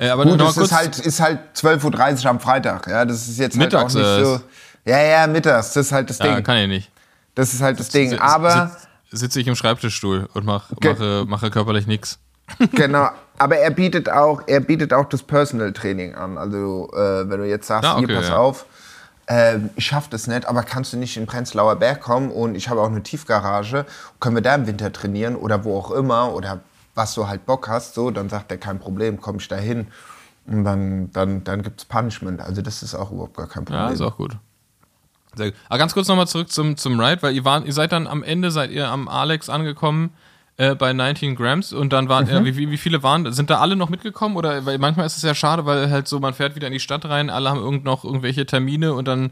Äh, aber Gut, noch es ist halt, ist halt 12.30 Uhr am Freitag. Ja, das ist jetzt Mittags, halt auch nicht äh, so. Ja, ja, mittags. Das ist halt das ja, Ding. kann ich nicht. Das ist halt das Ding. Aber, sitz- sitze ich im Schreibtischstuhl und mach, mache, mache körperlich nichts. genau. Aber er bietet auch, er bietet auch das Personal Training an. Also, äh, wenn du jetzt sagst, Ah, okay, hier, pass ja. auf, ähm, ich schaff das nicht, aber kannst du nicht in Prenzlauer Berg kommen und ich habe auch eine Tiefgarage, können wir da im Winter trainieren oder wo auch immer oder was du halt Bock hast, so, dann sagt er, kein Problem, komm ich da hin. Und dann, dann, dann gibt es Punishment. Also das ist auch überhaupt gar kein Problem. Ja, ist auch gut. Sehr gut. Aber ganz kurz nochmal zurück zum, zum Ride, weil ihr, war, ihr seid dann am Ende, seid ihr am Alex angekommen äh, bei 19 Grams und dann waren, Mhm. äh, wie, wie, wie viele waren, sind da alle noch mitgekommen oder, weil manchmal ist es ja schade, weil halt so, man fährt wieder in die Stadt rein, alle haben irgend noch irgendwelche Termine und dann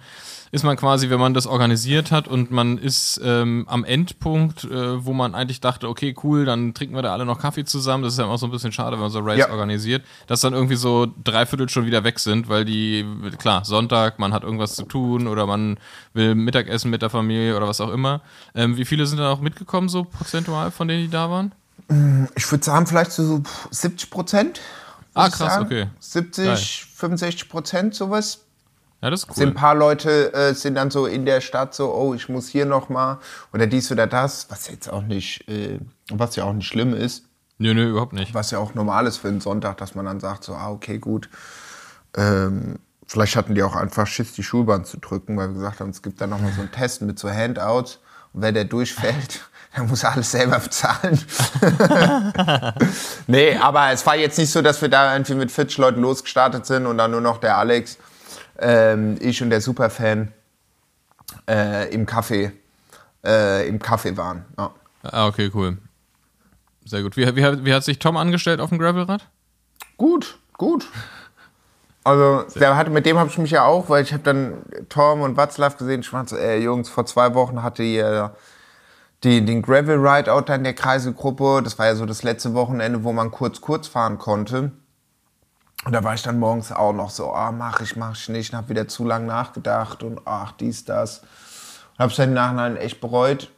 ist man quasi, wenn man das organisiert hat und man ist ähm, am Endpunkt, äh, wo man eigentlich dachte, okay, cool, dann trinken wir da alle noch Kaffee zusammen. Das ist ja immer so ein bisschen schade, wenn man so Rides Ja. organisiert, dass dann irgendwie so dreiviertel schon wieder weg sind, weil die, klar, Sonntag, man hat irgendwas zu tun oder man will Mittagessen mit der Familie oder was auch immer. Ähm, wie viele sind da noch mitgekommen, so prozentual von denen, die da waren? Ich würde sagen, vielleicht so 70 Prozent. Ah, krass, okay. 70, 65 Prozent, sowas. Ja, das ist Sind cool. ein paar Leute äh, sind dann so in der Stadt so, oh, ich muss hier noch mal oder dies oder das, was jetzt auch nicht, äh, was ja auch nicht schlimm ist, Nö, nö, überhaupt nicht. was ja auch normal ist für einen Sonntag, dass man dann sagt so, ah, okay, gut. Ähm, vielleicht hatten die auch einfach Schiss, die Schulbahn zu drücken, weil wir gesagt haben, es gibt da noch mal so einen Test mit so Handouts und wer der durchfällt, Er muss alles selber bezahlen. nee, aber es war jetzt nicht so, dass wir da irgendwie mit 40 Leuten losgestartet sind und dann nur noch der Alex, ähm, ich und der Superfan äh, im Café, äh, im Café waren. Ja. Ah, okay, cool. Sehr gut. Wie, wie, wie hat sich Tom angestellt auf dem Gravelrad? Gut, gut. Also der hatte, mit dem habe ich mich ja auch, weil ich habe dann Tom und Watzlaw gesehen. Ich so, ey Jungs, vor zwei Wochen hatte ihr die, den Gravel Ride Out in der Kreiselgruppe. Das war ja so das letzte Wochenende, wo man kurz kurz fahren konnte. Und da war ich dann morgens auch noch so, ah, mach ich, mach ich nicht. Und habe wieder zu lang nachgedacht und ach, dies, das. Und habe es dann im Nachhinein echt bereut.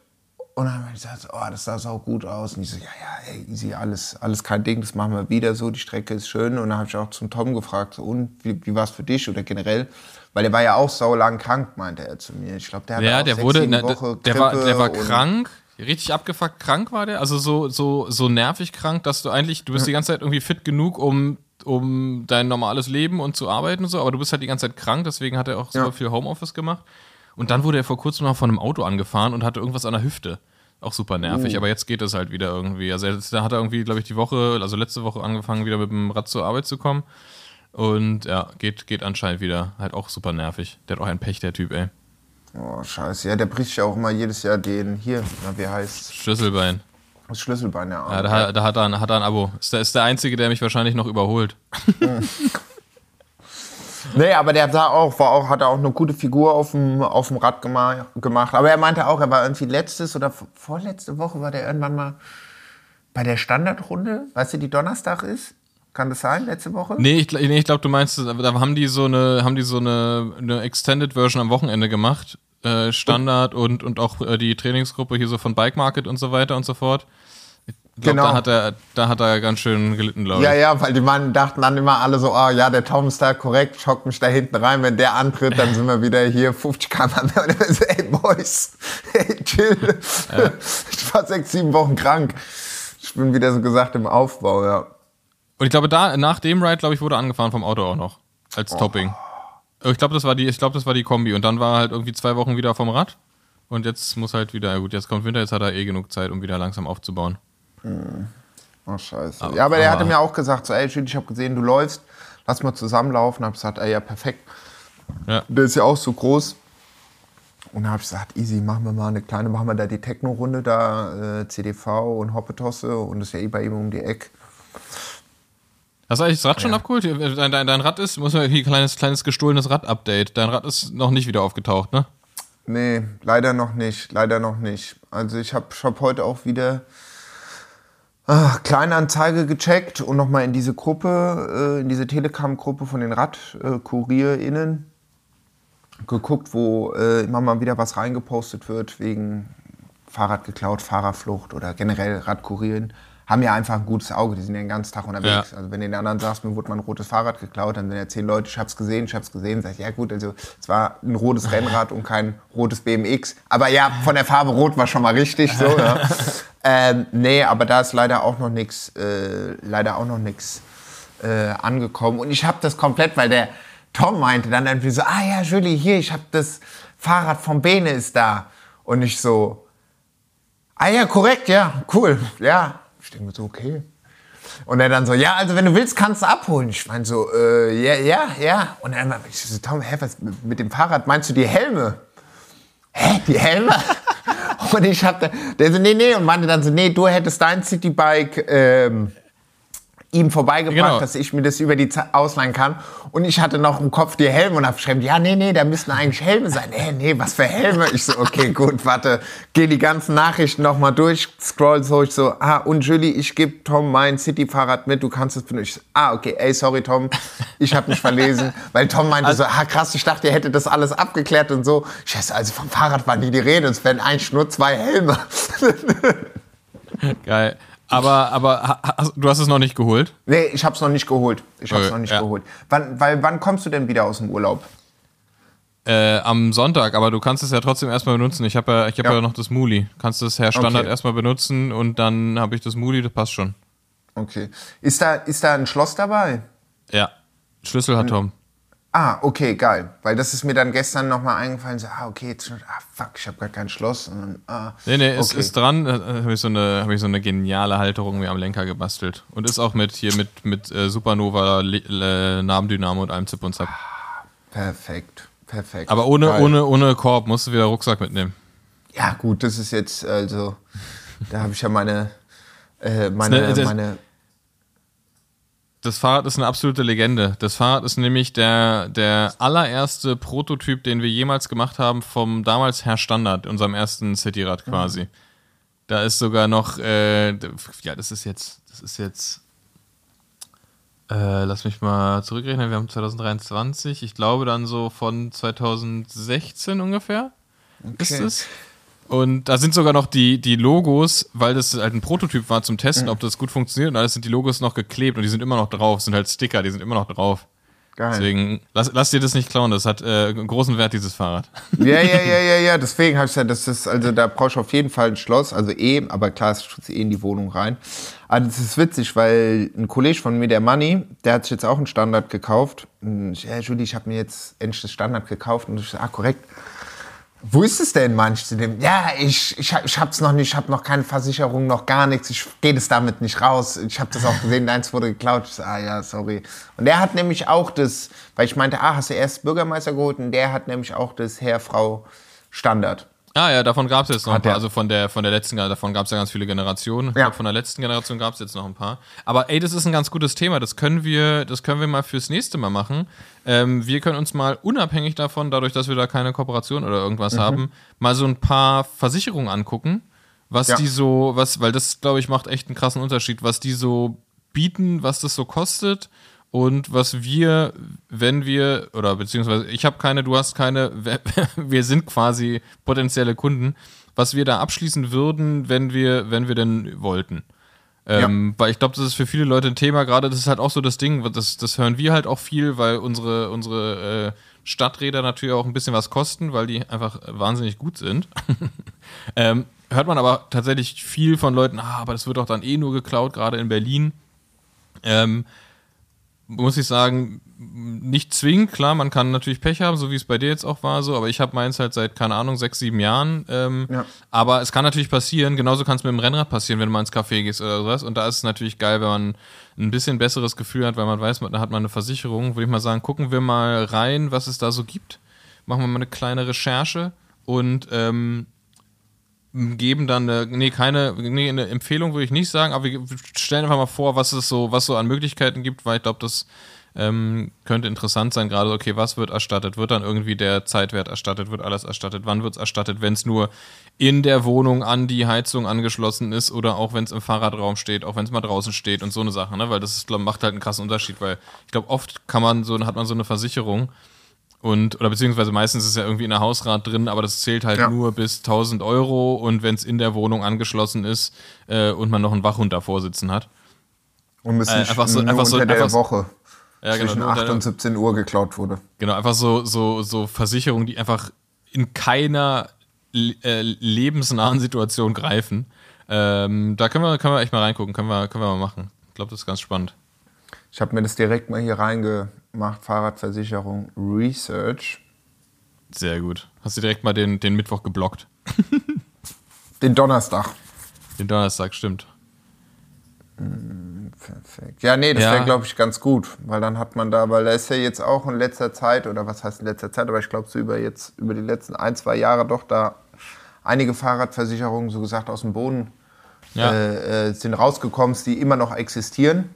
Und dann habe ich gesagt, oh, das sah so gut aus. Und ich so, ja, ja, ey, easy, alles, alles kein Ding, das machen wir wieder so, die Strecke ist schön. Und dann habe ich auch zum Tom gefragt, so, und wie, wie war es für dich oder generell? Weil der war ja auch so lang krank, meinte er zu mir. Ich glaube, der hatte Ja, auch der sechs, wurde, ne, Woche der, war, Grippe der war krank, richtig abgefuckt krank war der. Also so, so, so nervig krank, dass du eigentlich, du bist die ganze Zeit irgendwie fit genug, um, um dein normales Leben und zu arbeiten und so, aber du bist halt die ganze Zeit krank, deswegen hat er auch super Ja. viel Homeoffice gemacht. Und dann wurde er vor kurzem mal von einem Auto angefahren und hatte irgendwas an der Hüfte. Auch super nervig, aber jetzt geht es halt wieder irgendwie. Also jetzt, da hat er irgendwie, glaube ich, die Woche, also letzte Woche angefangen, wieder mit dem Rad zur Arbeit zu kommen. Und ja, geht, geht anscheinend wieder. Halt auch super nervig. Der hat auch ein Pech, der Typ, ey. Oh, scheiße. Ja, der bricht ja auch immer jedes Jahr den, hier, na, wie heißt Schlüsselbein. Das Schlüsselbein, ja. Ja, da, hat- da hat, er ein, hat er ein Abo. Ist der, ist der Einzige, der mich wahrscheinlich noch überholt. Nee, aber der sah auch, war auch, hatte auch eine gute Figur auf dem, auf dem Rad gema gemacht. Aber er meinte auch, er war irgendwie letztes oder vorletzte Woche war der irgendwann mal bei der Standardrunde, weißt du, die Donnerstag ist? Kann das sein, letzte Woche? Nee, ich, nee, ich glaube, du meinst, da haben die so eine, haben die so eine, eine Extended Version am Wochenende gemacht. Äh, Standard und, und auch äh, die Trainingsgruppe hier so von Bike Market und so weiter und so fort. Ich glaube, Genau. da hat er, da hat er ganz schön gelitten, glaube ich. Ja, ja, weil die Mann dachten dann immer alle so, ah ja, der Tom ist da korrekt, ich hock mich da hinten rein, wenn der antritt, dann sind wir wieder hier 50 km ey Boys, hey chill. Ich war sechs, sieben Wochen krank. Ich bin wieder so gesagt im Aufbau, ja. Und ich glaube, da, nach dem Ride, glaube ich, wurde angefahren vom Auto auch noch. Als Topping. Ich glaube, das war die, ich glaube, das war die Kombi. Und dann war er halt irgendwie zwei Wochen wieder vom Rad. Und jetzt muss halt wieder, ja gut, jetzt kommt Winter, jetzt hat er eh genug Zeit, um wieder langsam aufzubauen. Oh, scheiße. ja, aber der hatte mir auch gesagt, so, ey, Jude, ich habe gesehen, du läufst, lass mal zusammenlaufen. Hab gesagt, ey, ja, perfekt. Ja. Der ist ja auch so groß. Und dann habe ich gesagt, easy, machen wir mal eine kleine, machen wir da die Techno-Runde, da äh, CDV und Hoppetosse und das ist ja eh bei ihm um die Ecke. Hast du eigentlich das Rad schon abgeholt? Dein, dein, dein Rad ist, muss man hier kleines, kleines gestohlenes Rad-Update. Dein Rad ist noch nicht wieder aufgetaucht, ne? Nee, leider noch nicht, leider noch nicht. Also ich habe hab heute auch wieder ah, Kleinanzeige gecheckt und nochmal in diese Gruppe, äh, in diese Telegram-Gruppe von den RadkurierInnen geguckt, wo äh, immer mal wieder was reingepostet wird wegen Fahrrad geklaut, Fahrerflucht oder generell Radkurieren. Haben ja einfach ein gutes Auge, die sind ja den ganzen Tag unterwegs. Ja. Also wenn den anderen sagst, mir wurde mal ein rotes Fahrrad geklaut, dann sind ja zehn Leute, ich hab's gesehen, ich hab's gesehen, sag ich, ja gut, also es war ein rotes Rennrad und kein rotes BMX. Aber ja, von der Farbe rot war schon mal richtig so. Ja. ähm, nee, aber da ist leider auch noch nichts, äh, leider auch noch nichts äh, angekommen. Und ich habe das komplett, weil der Tom meinte dann irgendwie so, ah ja, Julie, hier, ich habe das Fahrrad vom Bene ist da. Und ich so, ah ja, korrekt, ja, cool, ja. Denke mir so, okay. Und er dann so, ja, also wenn du willst, kannst du abholen. Ich meine so, äh, ja, ja, ja. Und dann ich so, Tom, hä, was mit dem Fahrrad? Meinst du die Helme? Hä, die Helme? und ich hab da, der so, nee, nee, und meinte dann so, nee, du hättest dein Citybike ähm, ihm vorbeigebracht, Genau. dass ich mir das über die Ze- ausleihen kann. Und ich hatte noch im Kopf die Helme und hab geschrieben, ja, nee, nee, da müssten eigentlich Helme sein. Nee, nee, was für Helme? Ich so, okay, gut, warte, geh die ganzen Nachrichten noch mal durch, scroll so, ich so, ah, und Julie, ich gebe Tom mein City-Fahrrad mit, du kannst es benutzen. Ich ah, okay, ey, sorry, Tom, ich habe mich verlesen. Weil Tom meinte so, ah, krass, ich dachte, ihr hättet das alles abgeklärt und so. Scheiße, also vom Fahrrad war nie die Rede, es wären eigentlich nur zwei Helme. Geil. Aber, aber hast- du hast es noch nicht geholt? Nee, ich hab's noch nicht geholt. Ich hab's Okay, noch nicht ja. geholt. Wann, weil, wann kommst du denn wieder aus dem Urlaub? Äh, am Sonntag, aber du kannst es ja trotzdem erstmal benutzen. Ich habe ja, ich hab ja. Ja. noch das Muli. Kannst das Herr Standard Okay. erstmal benutzen und dann habe ich das Muli, das passt schon. Okay. Ist da, ist da ein Schloss dabei? Ja. Schlüssel hat Tom. Ah, okay, geil. Weil das ist mir dann gestern nochmal eingefallen. So, ah, okay, jetzt, ah, fuck, ich habe gar kein Schloss. Und dann, ah, Nee, nee, es okay. ist dran. Da habe ich, so eine- hab ich so eine geniale Halterung mir am Lenker gebastelt. Und ist auch mit hier mit, mit äh, Supernova, Le- Le- Nabendynamo und allem Zip und Zap. Perfekt, perfekt. Aber ohne, Geil. ohne, ohne Korb musst du wieder Rucksack mitnehmen. Ja, gut, das ist jetzt, also, da habe ich ja meine, äh, meine, Ne, das- meine, Das Fahrrad ist eine absolute Legende. Das Fahrrad ist nämlich der, der allererste Prototyp, den wir jemals gemacht haben vom damals Herr Standard, unserem ersten Cityrad quasi. Da ist sogar noch, äh, ja, das ist jetzt, das ist jetzt, äh, lass mich mal zurückrechnen, wir haben 2023, ich glaube dann so von 2016 ungefähr ist Okay. es. Und da sind sogar noch die, die Logos, weil das halt ein Prototyp war zum Testen, ob das gut funktioniert. Und alles sind die Logos noch geklebt und die sind immer noch drauf. Das sind halt Sticker, die sind immer noch drauf. geil. Deswegen, lass, lass dir das nicht klauen. Das hat äh, großen Wert, dieses Fahrrad. Ja, ja, ja, ja, ja, deswegen habe ich ja, das ist, also da brauchst du auf jeden Fall ein Schloss, also eh, aber klar, es schützt eh in die Wohnung rein. Aber das ist witzig, weil ein Kollege von mir, der Manni, der hat sich jetzt auch einen Standard gekauft. Und ich, ja, Julie, ich habe mir jetzt endlich das Standard gekauft. Und ich so, ah, korrekt. Wo ist es denn, manch zu dem? Ja, ich, ich, hab- ich hab's noch nicht, ich habe noch keine Versicherung, noch gar nichts, ich gehe das damit nicht raus. Ich habe das auch gesehen, deins wurde geklaut. Ich ah ja, sorry. Und der hat nämlich auch das, weil ich meinte, ah, hast du erst Bürgermeister geholt? Und der hat nämlich auch das Herr-Frau Standard. Ah ja, davon gab es jetzt noch ein paar. Also von der, von der letzten, davon gab es ja ganz viele Generationen. Ich Ja. glaub, von der letzten Generation gab es jetzt noch ein paar. Aber ey, das ist ein ganz gutes Thema. Das können wir, das können wir mal fürs nächste Mal machen. Ähm, wir können uns mal unabhängig davon, dadurch, dass wir da keine Kooperation oder Mhm. irgendwas haben, mal so ein paar Versicherungen angucken. Was Ja. die so, was, weil das, glaube ich, macht echt einen krassen Unterschied, was die so bieten, was das so kostet und was wir, wenn wir, oder beziehungsweise ich habe keine, du hast keine, wir sind quasi potenzielle Kunden, was wir da abschließen würden, wenn wir, wenn wir denn wollten. Ähm, Weil ich glaube, das ist für viele Leute ein Thema, gerade das ist halt auch so das Ding, das, das hören wir halt auch viel, weil unsere, unsere äh, Stadträder natürlich auch ein bisschen was kosten, weil die einfach wahnsinnig gut sind. ähm, hört man aber tatsächlich viel von Leuten, ah, aber das wird doch dann eh nur geklaut, gerade in Berlin. Ähm, muss ich sagen, nicht zwingend, klar, man kann natürlich Pech haben, so wie es bei dir jetzt auch war, so, aber ich habe meins halt seit, keine Ahnung, sechs, sieben Jahren. Ähm, Ja. Aber es kann natürlich passieren, genauso kann es mit dem Rennrad passieren, wenn mal ins Café gehst oder sowas. Und da ist es natürlich geil, wenn man ein bisschen besseres Gefühl hat, weil man weiß, da hat man eine Versicherung. Würde ich mal sagen, gucken wir mal rein, was es da so gibt. Machen wir mal eine kleine Recherche und ähm, geben dann eine, nee, keine, nee, eine Empfehlung würde ich nicht sagen, aber wir stellen einfach mal vor, was es so, was so an Möglichkeiten gibt, weil ich glaube, das ähm, könnte interessant sein, gerade, okay, was wird erstattet? Wird dann irgendwie der Zeitwert erstattet? Wird alles erstattet? Wann wird es erstattet? Wenn es nur in der Wohnung an die Heizung angeschlossen ist oder auch wenn es im Fahrradraum steht, auch wenn es mal draußen steht und so eine Sache, ne? Weil das ist, glaub, macht halt einen krassen Unterschied, weil ich glaube, oft kann man so, hat man so eine Versicherung und, oder beziehungsweise meistens ist es ja irgendwie in der Hausrat drin, aber das zählt halt Ja. nur bis 1000 Euro und wenn es in der Wohnung angeschlossen ist äh, und man noch einen Wachhund davor sitzen hat. Und müssen Äh, einfach so- einfach so- unter der einfach so- Woche Ja, genau. zwischen nur 8 unter- und 17 Uhr geklaut wurde. Genau, einfach so, so, so Versicherungen, die einfach in keiner äh, lebensnahen Situation greifen. Ähm, da können wir, können wir echt mal reingucken, können wir, können wir mal machen. Ich glaube, das ist ganz spannend. Ich habe mir das direkt mal hier reingemacht, Fahrradversicherung Research. Sehr gut. Hast du direkt mal den, den Mittwoch geblockt? Den Donnerstag. Den Donnerstag, stimmt. Perfekt. Ja, nee, das Ja. wäre, glaube ich, ganz gut, weil dann hat man da, weil da ist ja jetzt auch in letzter Zeit, oder was heißt in letzter Zeit, aber ich glaube, so über jetzt, über die letzten ein, zwei Jahre doch da einige Fahrradversicherungen, so gesagt, aus dem Boden Ja. äh, äh, sind rausgekommen, die immer noch existieren.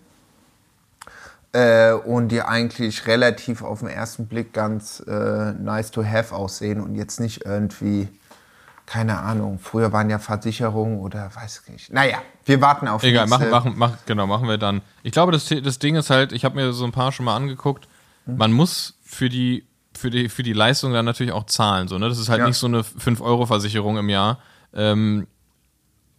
Äh, und die eigentlich relativ auf den ersten Blick ganz äh, nice to have aussehen und jetzt nicht irgendwie, keine Ahnung, früher waren ja Versicherungen oder weiß ich nicht. Naja, wir warten auf Egal, machen, machen, machen, genau, machen wir dann. Ich glaube, das, das Ding ist halt, ich habe mir so ein paar schon mal angeguckt, man muss für die, für die, für die Leistung dann natürlich auch zahlen. So, ne? Das ist halt Ja. nicht so eine 5-Euro-Versicherung im Jahr. Ähm,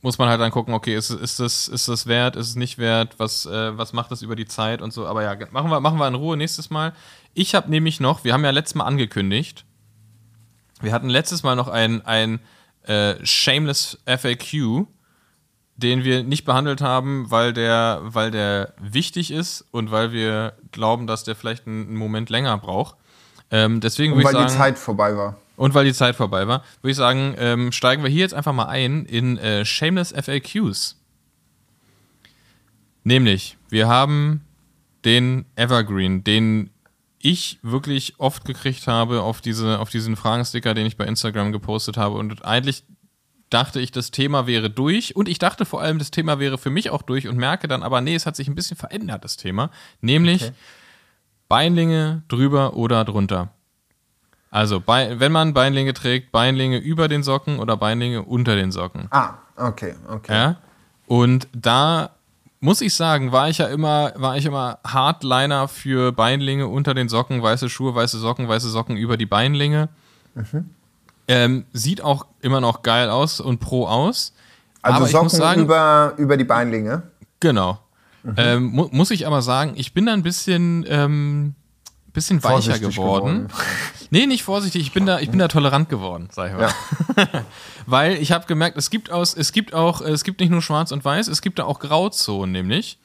muss man halt dann gucken, okay, ist, ist, das, ist das wert, ist es nicht wert, was, äh, was macht das über die Zeit und so. Aber ja, machen wir, machen wir in Ruhe nächstes Mal. Ich habe nämlich noch, wir haben ja letztes Mal angekündigt, wir hatten letztes Mal noch ein, ein äh, Shameless FAQ, den wir nicht behandelt haben, weil der, weil der wichtig ist und weil wir glauben, dass der vielleicht einen, Moment länger braucht. Ähm, deswegen Und weil ich sagen, die Zeit vorbei war. Und weil die Zeit vorbei war, würde ich sagen, ähm, steigen wir hier jetzt einfach mal ein in äh, Shameless FAQs. Nämlich, wir haben den Evergreen, den ich wirklich oft gekriegt habe auf, diese, auf diesen Fragensticker, den ich bei Instagram gepostet habe. Und eigentlich dachte ich, das Thema wäre durch. Und ich dachte vor allem, das Thema wäre für mich auch durch und merke dann aber, nee, es hat sich ein bisschen verändert, das Thema. Nämlich Beinlinge drüber oder drunter. Also, bei, wenn man Beinlinge trägt, Beinlinge über den Socken oder Beinlinge unter den Socken. Ah, okay, okay. Ja? Und da muss ich sagen, war ich ja immer, war ich immer Hardliner für Beinlinge unter den Socken, weiße Schuhe, weiße Socken, weiße Socken über die Beinlinge. Mhm. Ähm, sieht auch immer noch geil aus und pro aus. Also aber Socken sagen, über, über die Beinlinge. genau. Mhm. Ähm, mu muss ich aber sagen, ich bin da ein bisschen, ähm, bisschen weicher geworden. geworden. Nee, nicht vorsichtig, ich bin da, ich bin da tolerant geworden, sag ich mal. Weil ich habe gemerkt, es gibt aus, es gibt auch, es gibt nicht nur Schwarz und Weiß, es gibt da auch Grauzonen, nämlich.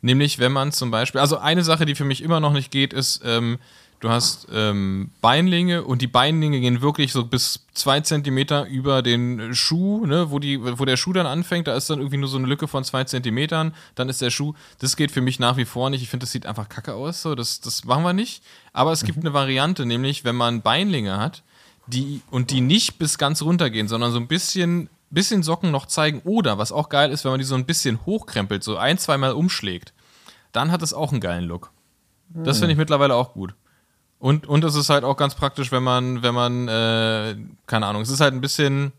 Nämlich, wenn man zum Beispiel, also eine Sache, die für mich immer noch nicht geht, ist, ähm, du hast ähm, Beinlinge und die Beinlinge gehen wirklich so bis zwei Zentimeter über den Schuh, ne, wo, die, wo der Schuh dann anfängt, da ist dann irgendwie nur so eine Lücke von zwei Zentimetern, dann ist der Schuh, das geht für mich nach wie vor nicht. Ich finde, das sieht einfach kacke aus, so, das, das machen wir nicht. Aber es gibt eine Variante, nämlich, wenn man Beinlinge hat, die und die nicht bis ganz runter gehen, sondern so ein bisschen, bisschen Socken noch zeigen. Oder was auch geil ist, wenn man die so ein bisschen hochkrempelt, so ein, zweimal umschlägt, dann hat es auch einen geilen Look. Das finde ich mittlerweile auch gut. Und, und es ist halt auch ganz praktisch, wenn man, wenn man, äh, keine Ahnung, es ist halt ein bisschen,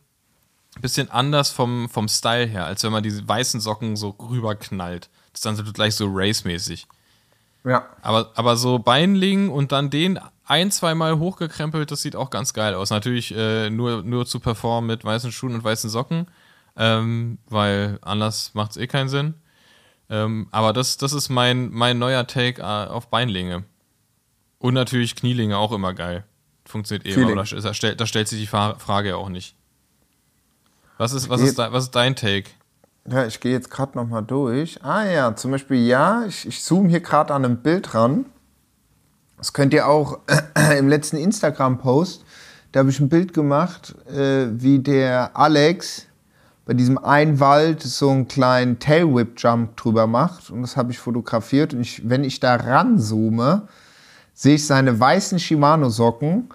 bisschen anders vom, vom Style her, als wenn man diese weißen Socken so rüberknallt. Das ist dann so gleich so race-mäßig. Ja. Aber, aber so Beinling und dann den ein, zweimal hochgekrempelt, das sieht auch ganz geil aus. Natürlich äh, nur, nur zu performen mit weißen Schuhen und weißen Socken, ähm, weil anders macht es eh keinen Sinn. Ähm, aber das, das ist mein, mein neuer Take äh, auf Beinlinge. Und natürlich Knielinge auch immer geil. Funktioniert eh immer, Knieling. aber da, stellt, da stellt sich die Frage ja auch nicht. Was ist, was ist, de, was ist dein Take? Ja, ich gehe jetzt gerade noch mal durch. Ah ja, zum Beispiel ja, ich, ich zoome hier gerade an einem Bild ran. Das könnt ihr auch im letzten Instagram-Post, da habe ich ein Bild gemacht, äh, wie der Alex bei diesem einen Wald so einen kleinen Tail-Whip-Jump drüber macht. Und das habe ich fotografiert. Und ich, wenn ich da ranzoome, sehe ich seine weißen Shimano-Socken,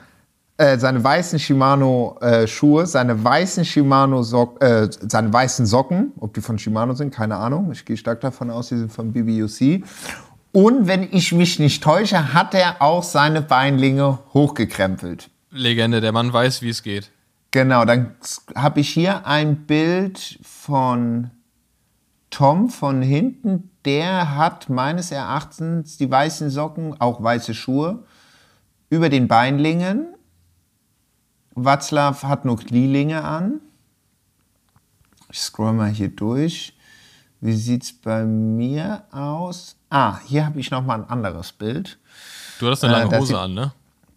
äh, seine weißen Shimano-Schuhe, seine weißen Shimano Sock, äh, seine weißen Socken, ob die von Shimano sind, keine Ahnung. Ich gehe stark davon aus, die sind von BBUC. Und wenn ich mich nicht täusche, hat er auch seine Beinlinge hochgekrempelt. Legende, der Mann weiß, wie es geht. Genau, dann habe ich hier ein Bild von Tom von hinten. Der hat meines Erachtens die weißen Socken, auch weiße Schuhe, über den Beinlingen. Watzlaw hat nur Knielinge an. Ich scroll mal hier durch. Wie sieht es bei mir aus? Ah, hier habe ich noch mal ein anderes Bild. Du hattest eine Äh, lange das Hose sieht- an, ne?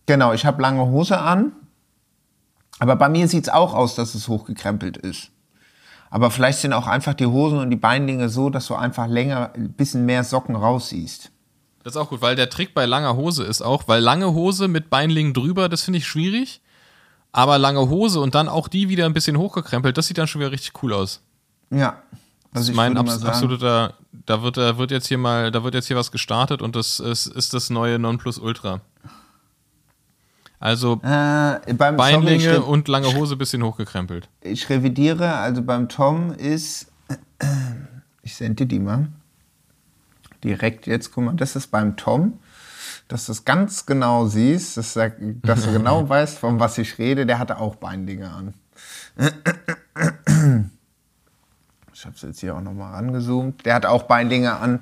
Genau, ich habe lange Hose an. Aber bei mir sieht es auch aus, dass es hochgekrempelt ist. Aber vielleicht sind auch einfach die Hosen und die Beinlinge so, dass du einfach länger, ein bisschen mehr Socken raussiehst. Das ist auch gut, weil der Trick bei langer Hose ist auch, weil lange Hose mit Beinlingen drüber, das finde ich schwierig. Aber lange Hose und dann auch die wieder ein bisschen hochgekrempelt, das sieht dann schon wieder richtig cool aus. Ja. Das Also ist mein abs absoluter, da wird, da wird jetzt hier mal, da wird jetzt hier was gestartet und das ist, ist das neue Nonplusultra. Also Äh, beim, sorry, Beinlinge re und lange Hose bisschen hochgekrempelt. ich revidiere, also beim Tom ist, ich sende dir die mal, direkt jetzt, guck mal, das ist beim Tom, dass du es ganz genau siehst, dass, er- dass du genau weißt, von was ich rede, der hatte auch Beinlinge an. Ich habe es jetzt hier auch nochmal rangezoomt. Der hat auch Beinlinge an.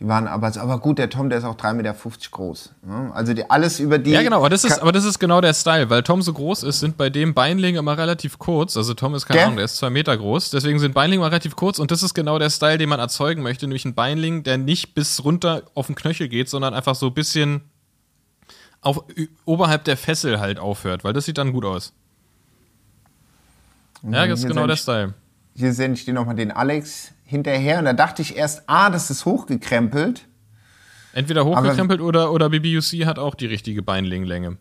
Die waren aber, aber gut, der Tom, der ist auch 3,50 Meter groß. ne? Also die, alles über die. Ja, genau, aber das, ist, aber das ist genau der Style, weil Tom so groß ist, sind bei dem Beinlinge immer relativ kurz. Also Tom ist keine Gell? Ahnung, der ist zwei Meter groß, deswegen sind Beinlinge immer relativ kurz und das ist genau der Style, den man erzeugen möchte, nämlich ein Beinling, der nicht bis runter auf den Knöchel geht, sondern einfach so ein bisschen auf, oberhalb der Fessel halt aufhört, weil das sieht dann gut aus. Ja, das ist genau der Style. Hier sende ich dir nochmal den Alex hinterher. Und da dachte ich erst, ah, das ist hochgekrempelt. Entweder hochgekrempelt oder, oder BBUC hat auch die richtige Beinlinglänge.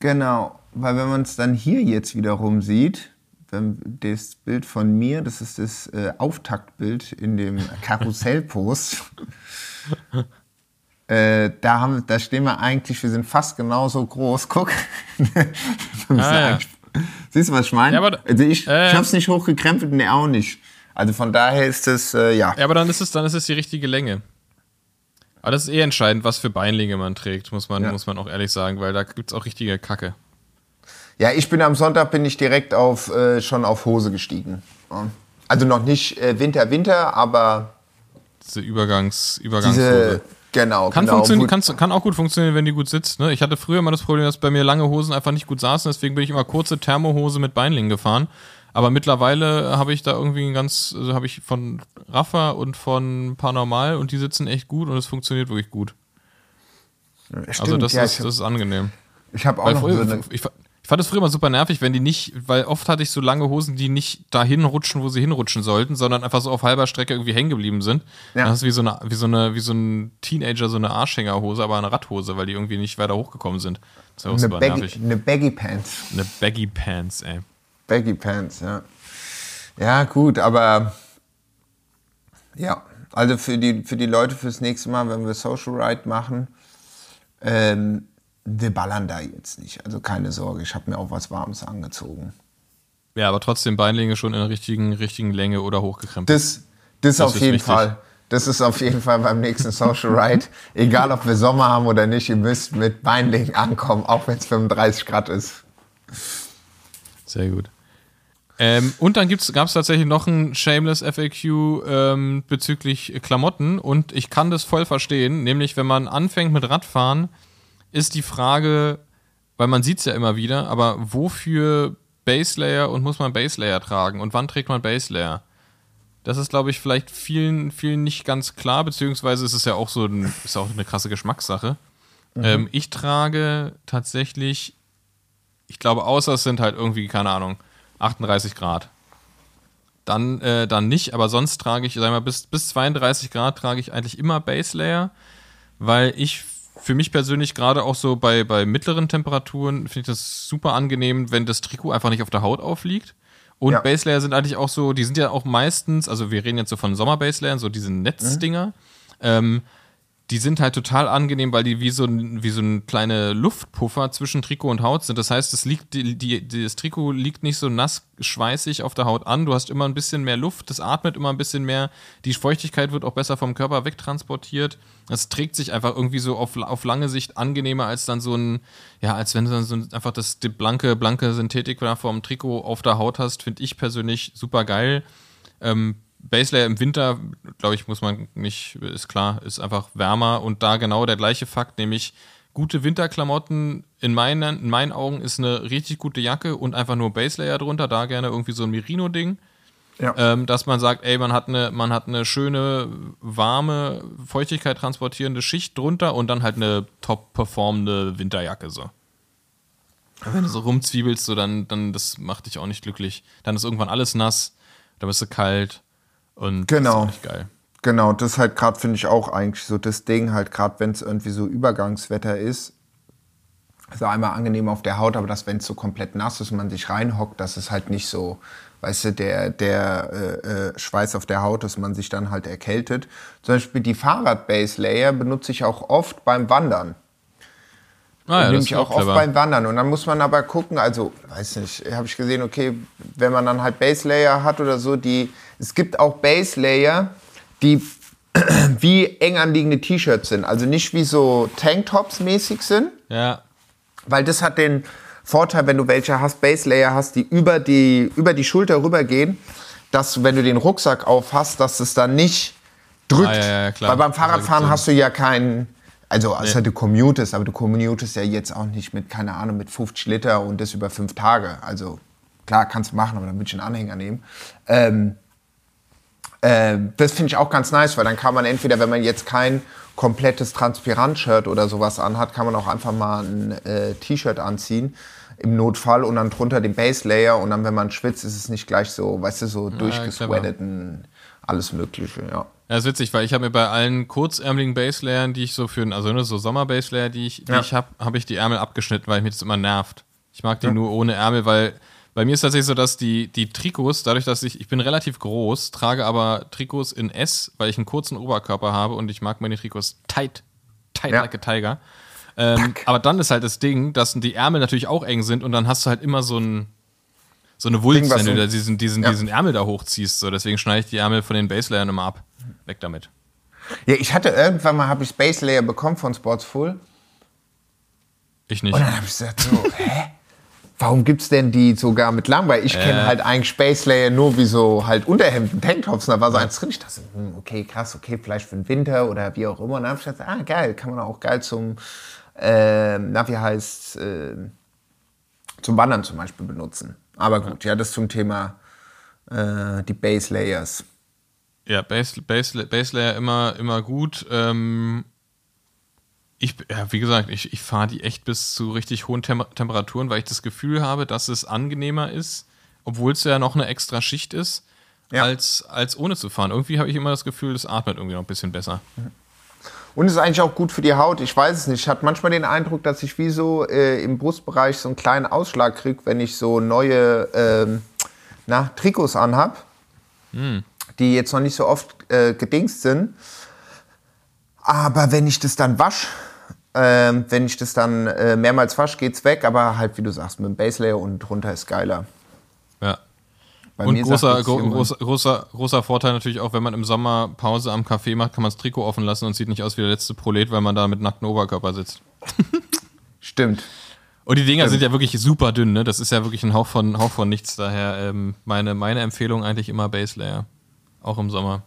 Genau, weil wenn man es dann hier jetzt wiederum sieht, wenn das Bild von mir, das ist das äh, Auftaktbild in dem Karussellpost. äh, da, haben, da stehen wir eigentlich, wir sind fast genauso groß. Guck. Ah, ja. Siehst du, was ich meine? Ja, aber also ich, äh, ich habe es nicht hochgekrempelt und er auch nicht. Also von daher ist es, äh, ja. Ja, aber dann ist es, dann ist es die richtige Länge. Aber das ist eh entscheidend, was für Beinlinge man trägt, muss man, Ja. muss man auch ehrlich sagen, weil da gibt es auch richtige Kacke. Ja, ich bin am Sonntag bin ich direkt auf äh, schon auf Hose gestiegen. Also noch nicht äh, Winter Winter, aber Diese Übergangs, Übergangshose. diese genau Kann, genau. kann, kann auch gut funktionieren, wenn die gut sitzt. Ne? Ich hatte früher immer das Problem, dass bei mir lange Hosen einfach nicht gut saßen, deswegen bin ich immer kurze Thermohose mit Beinlingen gefahren. Aber mittlerweile habe ich da irgendwie ein ganz, also habe ich von Rafa und von Paranormal und die sitzen echt gut und es funktioniert wirklich gut. Stimmt, also das, ja, ist, das ist angenehm. ich habe auch Weil noch früher, so eine, ich, ich fand es früher immer super nervig, wenn die nicht, weil oft hatte ich so lange Hosen, die nicht dahin rutschen, wo sie hinrutschen sollten, sondern einfach so auf halber Strecke irgendwie hängen geblieben sind. Ja. Das ist wie so eine, wie so eine, wie so ein Teenager, so eine Arschhängerhose, aber eine Radhose, weil die irgendwie nicht weiter hochgekommen sind. Das auch eine, super Baggy, nervig. eine Baggy Pants. Eine Baggy Pants, ey. Baggy Pants, ja. Ja, gut, aber ja, also für die, für die Leute fürs nächste Mal, wenn wir Social Ride machen, ähm, wir ballern da jetzt nicht. Also keine Sorge, ich habe mir auch was Warmes angezogen. Ja, aber trotzdem Beinlinge schon in der richtigen, richtigen Länge oder hochgekrempelt. Das, das, Das auf ist jeden wichtig. Fall. Das ist auf jeden Fall beim nächsten Social Ride. Egal, ob wir Sommer haben oder nicht, ihr müsst mit Beinlegen ankommen, auch wenn es 35 Grad ist. Sehr gut. Ähm, und dann gab es tatsächlich noch ein Shameless FAQ ähm, bezüglich Klamotten und ich kann das voll verstehen, nämlich wenn man anfängt mit Radfahren, ist die Frage, weil man sieht es ja immer wieder, aber wofür Baselayer und muss man Baselayer tragen und wann trägt man Baselayer? Das ist, glaube ich, vielleicht vielen, vielen nicht ganz klar, beziehungsweise ist es ja auch so ein, ist auch eine krasse Geschmackssache. Ähm, ich trage tatsächlich ich glaube, außer es sind halt irgendwie, keine Ahnung, 38 Grad. Dann, äh, dann nicht, aber sonst trage ich, sag mal, bis, bis 32 Grad trage ich eigentlich immer Base Layer, weil ich für mich persönlich gerade auch so bei, bei mittleren Temperaturen finde ich das super angenehm, wenn das Trikot einfach nicht auf der Haut aufliegt. Und Ja. Base Layer sind eigentlich auch so, die sind ja auch meistens, also wir reden jetzt so von Sommer Base Layern, so diese Netzdinger. Ähm, die sind halt total angenehm, weil die wie so ein, wie so ein kleine Luftpuffer zwischen Trikot und Haut sind. Das heißt, es liegt, die, die, das Trikot liegt nicht so nass schweißig auf der Haut an. Du hast immer ein bisschen mehr Luft, das atmet immer ein bisschen mehr. Die Feuchtigkeit wird auch besser vom Körper wegtransportiert. Das trägt sich einfach irgendwie so auf, auf lange Sicht angenehmer als dann so ein, ja, als wenn du dann so ein, einfach das die blanke, blanke Synthetik vom Trikot auf der Haut hast, finde ich persönlich super geil. Ähm, Baselayer im Winter, glaube ich, muss man nicht, ist klar, ist einfach wärmer und da genau der gleiche Fakt, nämlich gute Winterklamotten in meinen, in meinen Augen ist eine richtig gute Jacke und einfach nur Baselayer drunter, da gerne irgendwie so ein Merino-Ding. Ja. Ähm, dass man sagt, ey, man hat eine, man hat eine schöne, warme, Feuchtigkeit transportierende Schicht drunter und dann halt eine top performende Winterjacke so. Wenn du so rumzwiebelst, so dann, dann das macht dich auch nicht glücklich. Dann ist irgendwann alles nass, dann bist du kalt und das ist Genau. auch geil. Genau, das ist halt gerade, finde ich auch eigentlich so das Ding, halt gerade wenn es irgendwie so Übergangswetter ist. Also einmal angenehm auf der Haut, aber dass, wenn es so komplett nass ist und man sich reinhockt, dass es halt nicht so, weißt du, der, der äh, äh, Schweiß auf der Haut, dass man sich dann halt erkältet. Zum Beispiel die Fahrrad-Base-Layer benutze ich auch oft beim Wandern. Ah, ja, nehme das ich ist auch auch oft beim Wandern. Und dann muss man aber gucken, also, weiß nicht, habe ich gesehen, okay, wenn man dann halt Base Layer hat oder so, die, es gibt auch Base Layer, die wie eng anliegende T-Shirts sind. Also nicht wie so Tanktops mäßig sind, Ja, weil das hat den Vorteil, wenn du welche hast, Base Layer hast, die über die, über die Schulter rübergehen, dass du, wenn du den Rucksack auf hast, dass es dann nicht drückt. Ah, ja, ja, klar. Weil beim Fahrradfahren hast du ja keinen, also außer du commutest, aber du commutest ja jetzt auch nicht mit, keine Ahnung, mit 50 Liter und das über fünf Tage. Also klar, kannst du machen, aber dann würde ich einen Anhänger nehmen. Ähm, äh, das finde ich auch ganz nice, weil dann kann man entweder, wenn man jetzt kein komplettes Transpirant-Shirt oder sowas anhat, kann man auch einfach mal ein äh, T-Shirt anziehen im Notfall und dann drunter den Base-Layer und dann, wenn man schwitzt, ist es nicht gleich so, weißt du, so durchgesweatet und alles Mögliche, ja. Ja, ist witzig, weil ich habe mir bei allen kurzärmeligen Baselayern, die ich so für, also ne, so Sommer-Baselayer, die ich, die Ja. ich habe, habe ich die Ärmel abgeschnitten, weil mich das immer nervt. Ich mag die nur ohne Ärmel, weil bei mir ist tatsächlich so, dass die, die Trikots, dadurch, dass ich, ich bin relativ groß, trage aber Trikots in S, weil ich einen kurzen Oberkörper habe und ich mag meine Trikots tight, tight Ja. like a tiger. Ähm, aber dann ist halt das Ding, dass die Ärmel natürlich auch eng sind und dann hast du halt immer so ein, so eine Wulst, wenn du da diesen, diesen, Ja. diesen Ärmel da hochziehst. So. Deswegen schneide ich die Ärmel von den Baselayern immer ab. Weg damit. Ja, ich hatte irgendwann mal, habe ich Space Layer bekommen von Sportsful. Ich nicht. Und dann habe ich gesagt, so, hä? Warum gibt's denn die sogar mit lang? Weil ich kenne halt eigentlich Space Layer nur wie so halt Unterhemden, Tanktops. Und da war so eins drin. Ich dachte, hm, okay, krass, okay, vielleicht für den Winter oder wie auch immer. Und dann habe ich gedacht, ah, geil, kann man auch geil zum, ähm, na, wie heißt, ähm, zum Wandern zum Beispiel benutzen. Aber gut, ja, das zum Thema äh, die Base Layers. Ja, Base Layer immer, immer gut. Ähm, ich, ja, wie gesagt, ich, ich fahre die echt bis zu richtig hohen Tem Temperaturen, weil ich das Gefühl habe, dass es angenehmer ist, obwohl es ja noch eine extra Schicht ist, Ja. als, als ohne zu fahren. Irgendwie habe ich immer das Gefühl, es atmet irgendwie noch ein bisschen besser. Und es ist eigentlich auch gut für die Haut. Ich weiß es nicht. Ich hatte manchmal den Eindruck, dass ich wie so äh, im Brustbereich so einen kleinen Ausschlag kriege, wenn ich so neue ähm, na, Trikots anhab, die jetzt noch nicht so oft äh, gedingst sind. Aber wenn ich das dann wasche, ähm, wenn ich das dann äh, mehrmals wasche, geht's weg. Aber halt, wie du sagst, mit dem Base Layer unten drunter ist geiler. Ja. Bei Und großer, gro großer, großer, großer Vorteil natürlich auch, wenn man im Sommer Pause am Café macht, kann man das Trikot offen lassen und sieht nicht aus wie der letzte Prolet, weil man da mit nacktem Oberkörper sitzt. Stimmt. Und die Dinger sind ja wirklich super dünn, ne? Das ist ja wirklich ein Hauch von, Hauch von nichts. Daher ähm, meine, meine Empfehlung eigentlich immer Base Layer. Auch im Sommer.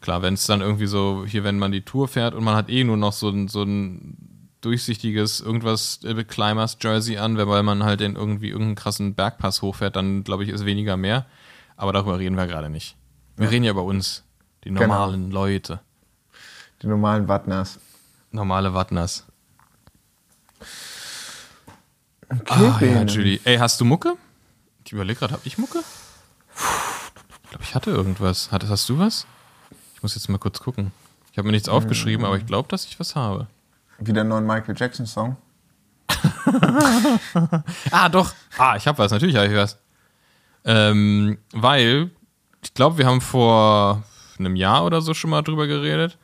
Klar, wenn es dann irgendwie so, hier, wenn man die Tour fährt und man hat eh nur noch so ein, so ein durchsichtiges irgendwas äh, Climbers Jersey an, weil man halt in irgendwie irgendeinen krassen Bergpass hochfährt, dann glaube ich, ist weniger mehr. Aber darüber reden wir gerade nicht. Wir reden ja über uns, die normalen Leute. Die normalen Wattners. Normale Wattners. Okay, Ah, ja. Julie. Ey, hast du Mucke? Ich überlege gerade, hab ich Mucke? Ich glaube, ich hatte irgendwas. Hattest, hast du was? Ich muss jetzt mal kurz gucken. Ich habe mir nichts aufgeschrieben, aber ich glaube, dass ich was habe. Wieder einen neuen Michael Jackson Song. Ah, doch. Ah, ich habe was. Natürlich habe ich was. Ähm, weil, ich glaube, wir haben vor einem Jahr oder so schon mal drüber geredet.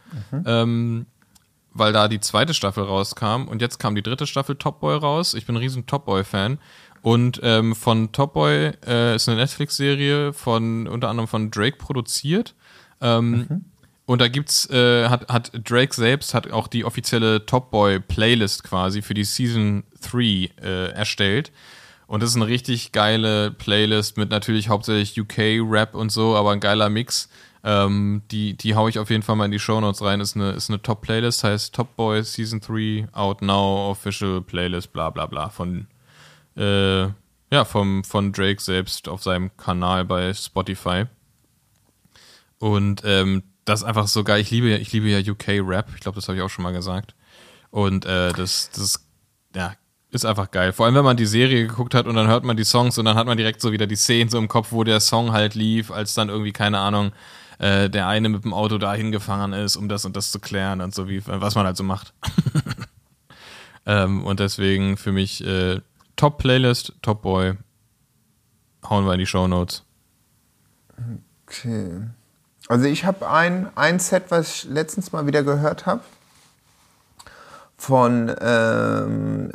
Ähm, weil da die zweite Staffel rauskam und jetzt kam die dritte Staffel Top Boy raus. Ich bin ein riesen Top Boy-Fan. Und ähm, von Top Boy äh, ist eine Netflix-Serie von unter anderem von Drake produziert. Ähm, Und da gibt's, äh, hat, hat Drake selbst hat auch die offizielle Top Boy Playlist quasi für die Season 3 äh, erstellt. Und das ist eine richtig geile Playlist mit natürlich hauptsächlich UK-Rap und so, aber ein geiler Mix. Ähm, die, die hau ich auf jeden Fall mal in die Shownotes rein. Ist eine, ist eine Top-Playlist, heißt Top Boy Season 3 Out Now Official Playlist, bla bla bla. Von, äh, ja, vom, von Drake selbst auf seinem Kanal bei Spotify. Und ähm, das ist einfach so geil. Ich liebe, ich liebe ja UK-Rap. Ich glaube, das habe ich auch schon mal gesagt. Und äh, das, das ja, ist einfach geil. Vor allem, wenn man die Serie geguckt hat und dann hört man die Songs und dann hat man direkt so wieder die Szenen so im Kopf, wo der Song halt lief, als dann irgendwie, keine Ahnung, äh, der eine mit dem Auto dahin gefahren ist, um das und das zu klären und so, wie, was man halt so macht. ähm, und deswegen für mich äh, Top-Playlist, Top Boy. Hauen wir in die Show Notes. Okay. Also ich habe ein, ein Set, was ich letztens mal wieder gehört habe. Von, ähm,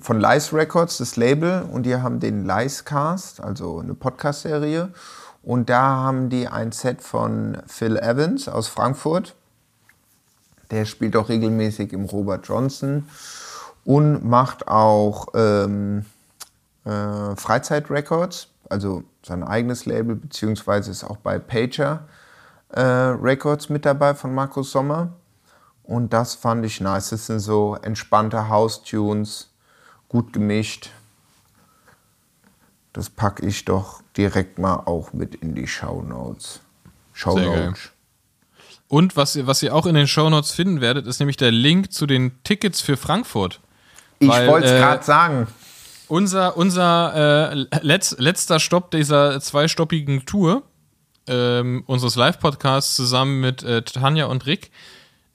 von Lice Records, das Label. Und die haben den Lice Cast, also eine Podcast-Serie. Und da haben die ein Set von Phil Evans aus Frankfurt. Der spielt auch regelmäßig im Robert Johnson und macht auch ähm, äh, Freizeit Records, also sein eigenes Label, beziehungsweise ist auch bei Pager äh, Records mit dabei von Markus Sommer. Und das fand ich nice. Das sind so entspannte House-Tunes, gut gemischt. Das packe ich doch direkt mal auch mit in die Show Notes. Show. Notes. Und was ihr, was ihr auch in den Shownotes finden werdet, ist nämlich der Link zu den Tickets für Frankfurt. Ich wollte es äh, gerade sagen. Unser, unser äh, letz, letzter Stopp dieser zweistoppigen Tour ähm, unseres Live-Podcasts zusammen mit äh, Tanja und Rick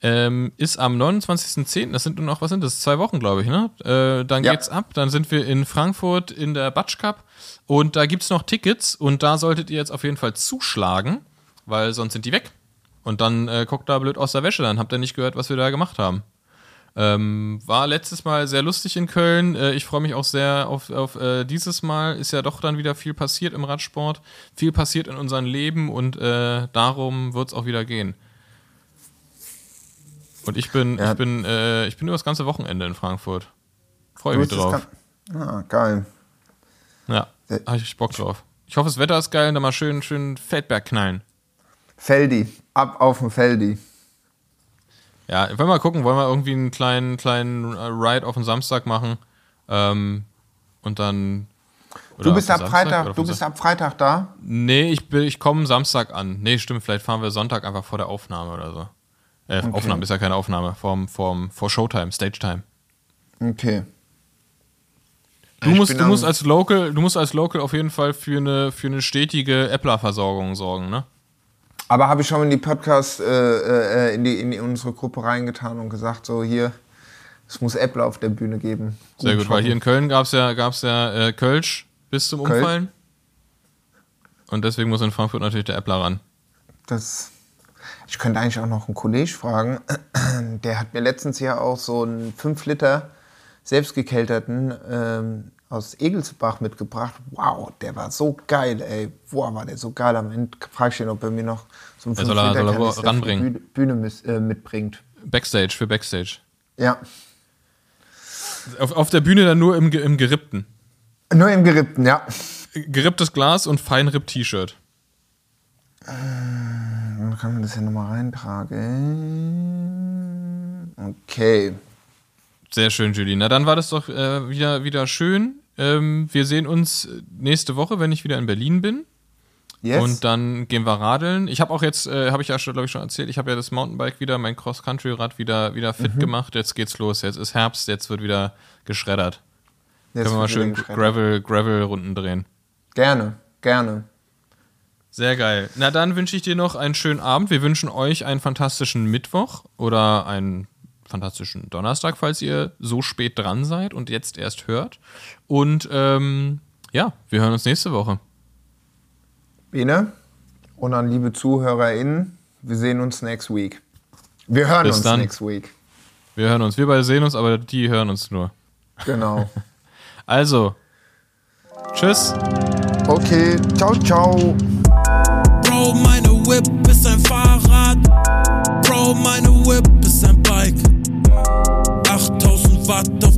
ähm, ist am 29.10., das sind nur noch, was sind das, zwei Wochen, glaube ich, ne? Äh, dann Ja. geht's ab, dann sind wir in Frankfurt in der Batsch Cup und da gibt's noch Tickets und da solltet ihr jetzt auf jeden Fall zuschlagen, weil sonst sind die weg. Und dann äh, guckt da blöd aus der Wäsche, dann habt ihr nicht gehört, was wir da gemacht haben. Ähm, war letztes Mal sehr lustig in Köln. Äh, ich freue mich auch sehr auf, auf äh, dieses Mal. Ist ja doch dann wieder viel passiert im Radsport. Viel passiert in unserem Leben und äh, darum wird es auch wieder gehen. Und ich bin, Ja. ich bin, äh, ich bin über das ganze Wochenende in Frankfurt. Freue mich drauf. Ah, geil. Ja, Äh. habe ich Bock drauf. Ich hoffe, das Wetter ist geil und dann mal schön, schön Feldberg knallen. Feldi. Ab auf den Feldi. Ja, wollen wir mal gucken, wollen wir irgendwie einen kleinen, kleinen äh, Ride auf den Samstag machen. Ähm, und dann. Du bist ab Samstag Freitag, du bist ab Freitag da? Nee, ich, bin- ich komme Samstag an. Nee, stimmt, vielleicht fahren wir Sonntag einfach vor der Aufnahme oder so. Äh, Aufnahme ist ja keine Aufnahme, vorm, vorm, vor Showtime, Stage-Time. Okay. Du Ich musst, du musst als Local, du musst als Local auf jeden Fall für eine, für eine stetige Äppler-Versorgung sorgen, ne? Aber habe ich schon in die Podcast, äh, äh, in, die, in die, unsere Gruppe reingetan und gesagt, so hier, es muss Äpfel auf der Bühne geben. Sehr gut, weil shoppen. hier in Köln gab es ja, gab's ja äh, Kölsch bis zum Kölsch. Umfallen. Und deswegen muss in Frankfurt natürlich der Äppler ran. Das, ich könnte eigentlich auch noch einen Kollegen fragen. Der hat mir letztens ja auch so einen 5 Liter selbstgekelterten ähm, aus Egelsbach mitgebracht. Wow, der war so geil, ey. Wow, war der so geil. Am Ende frage ich ihn, ob er mir noch so einen 5 soll er- soll er ranbringen? Bühne, Bühne mis, äh, mitbringt. Backstage, für Backstage. Ja. Auf, auf der Bühne dann nur im, im Gerippten. Nur im Gerippten, ja. Geripptes Glas und Feinripp-T-Shirt. Dann kann man das ja nochmal reintragen. Okay. Sehr schön, Julie. Na, dann war das doch äh, wieder, wieder schön. Ähm, wir sehen uns nächste Woche, wenn ich wieder in Berlin bin. Yes. Und dann gehen wir radeln. Ich habe auch jetzt, äh, habe ich ja schon, glaube ich, schon erzählt, ich habe ja das Mountainbike wieder, mein Cross-Country-Rad wieder, wieder fit Mhm. gemacht. Jetzt geht's los. Jetzt ist Herbst, jetzt wird wieder geschreddert. Jetzt Können wir mal schön geschreddert. Gravel, Gravel-Runden drehen. Gerne, gerne. Sehr geil. Na, dann wünsche ich dir noch einen schönen Abend. Wir wünschen euch einen fantastischen Mittwoch oder einen fantastischen Donnerstag, falls ihr so spät dran seid und jetzt erst hört. Und ähm, ja, wir hören uns nächste Woche. Bene und an liebe ZuhörerInnen, wir sehen uns next week. Wir hören Bis uns dann. next week. Wir hören uns. Wir beide sehen uns, aber die hören uns nur. Genau. Also, tschüss. Okay, ciao, ciao. Bro, meine Whip ist ein Fahrrad. Bro, meine fatto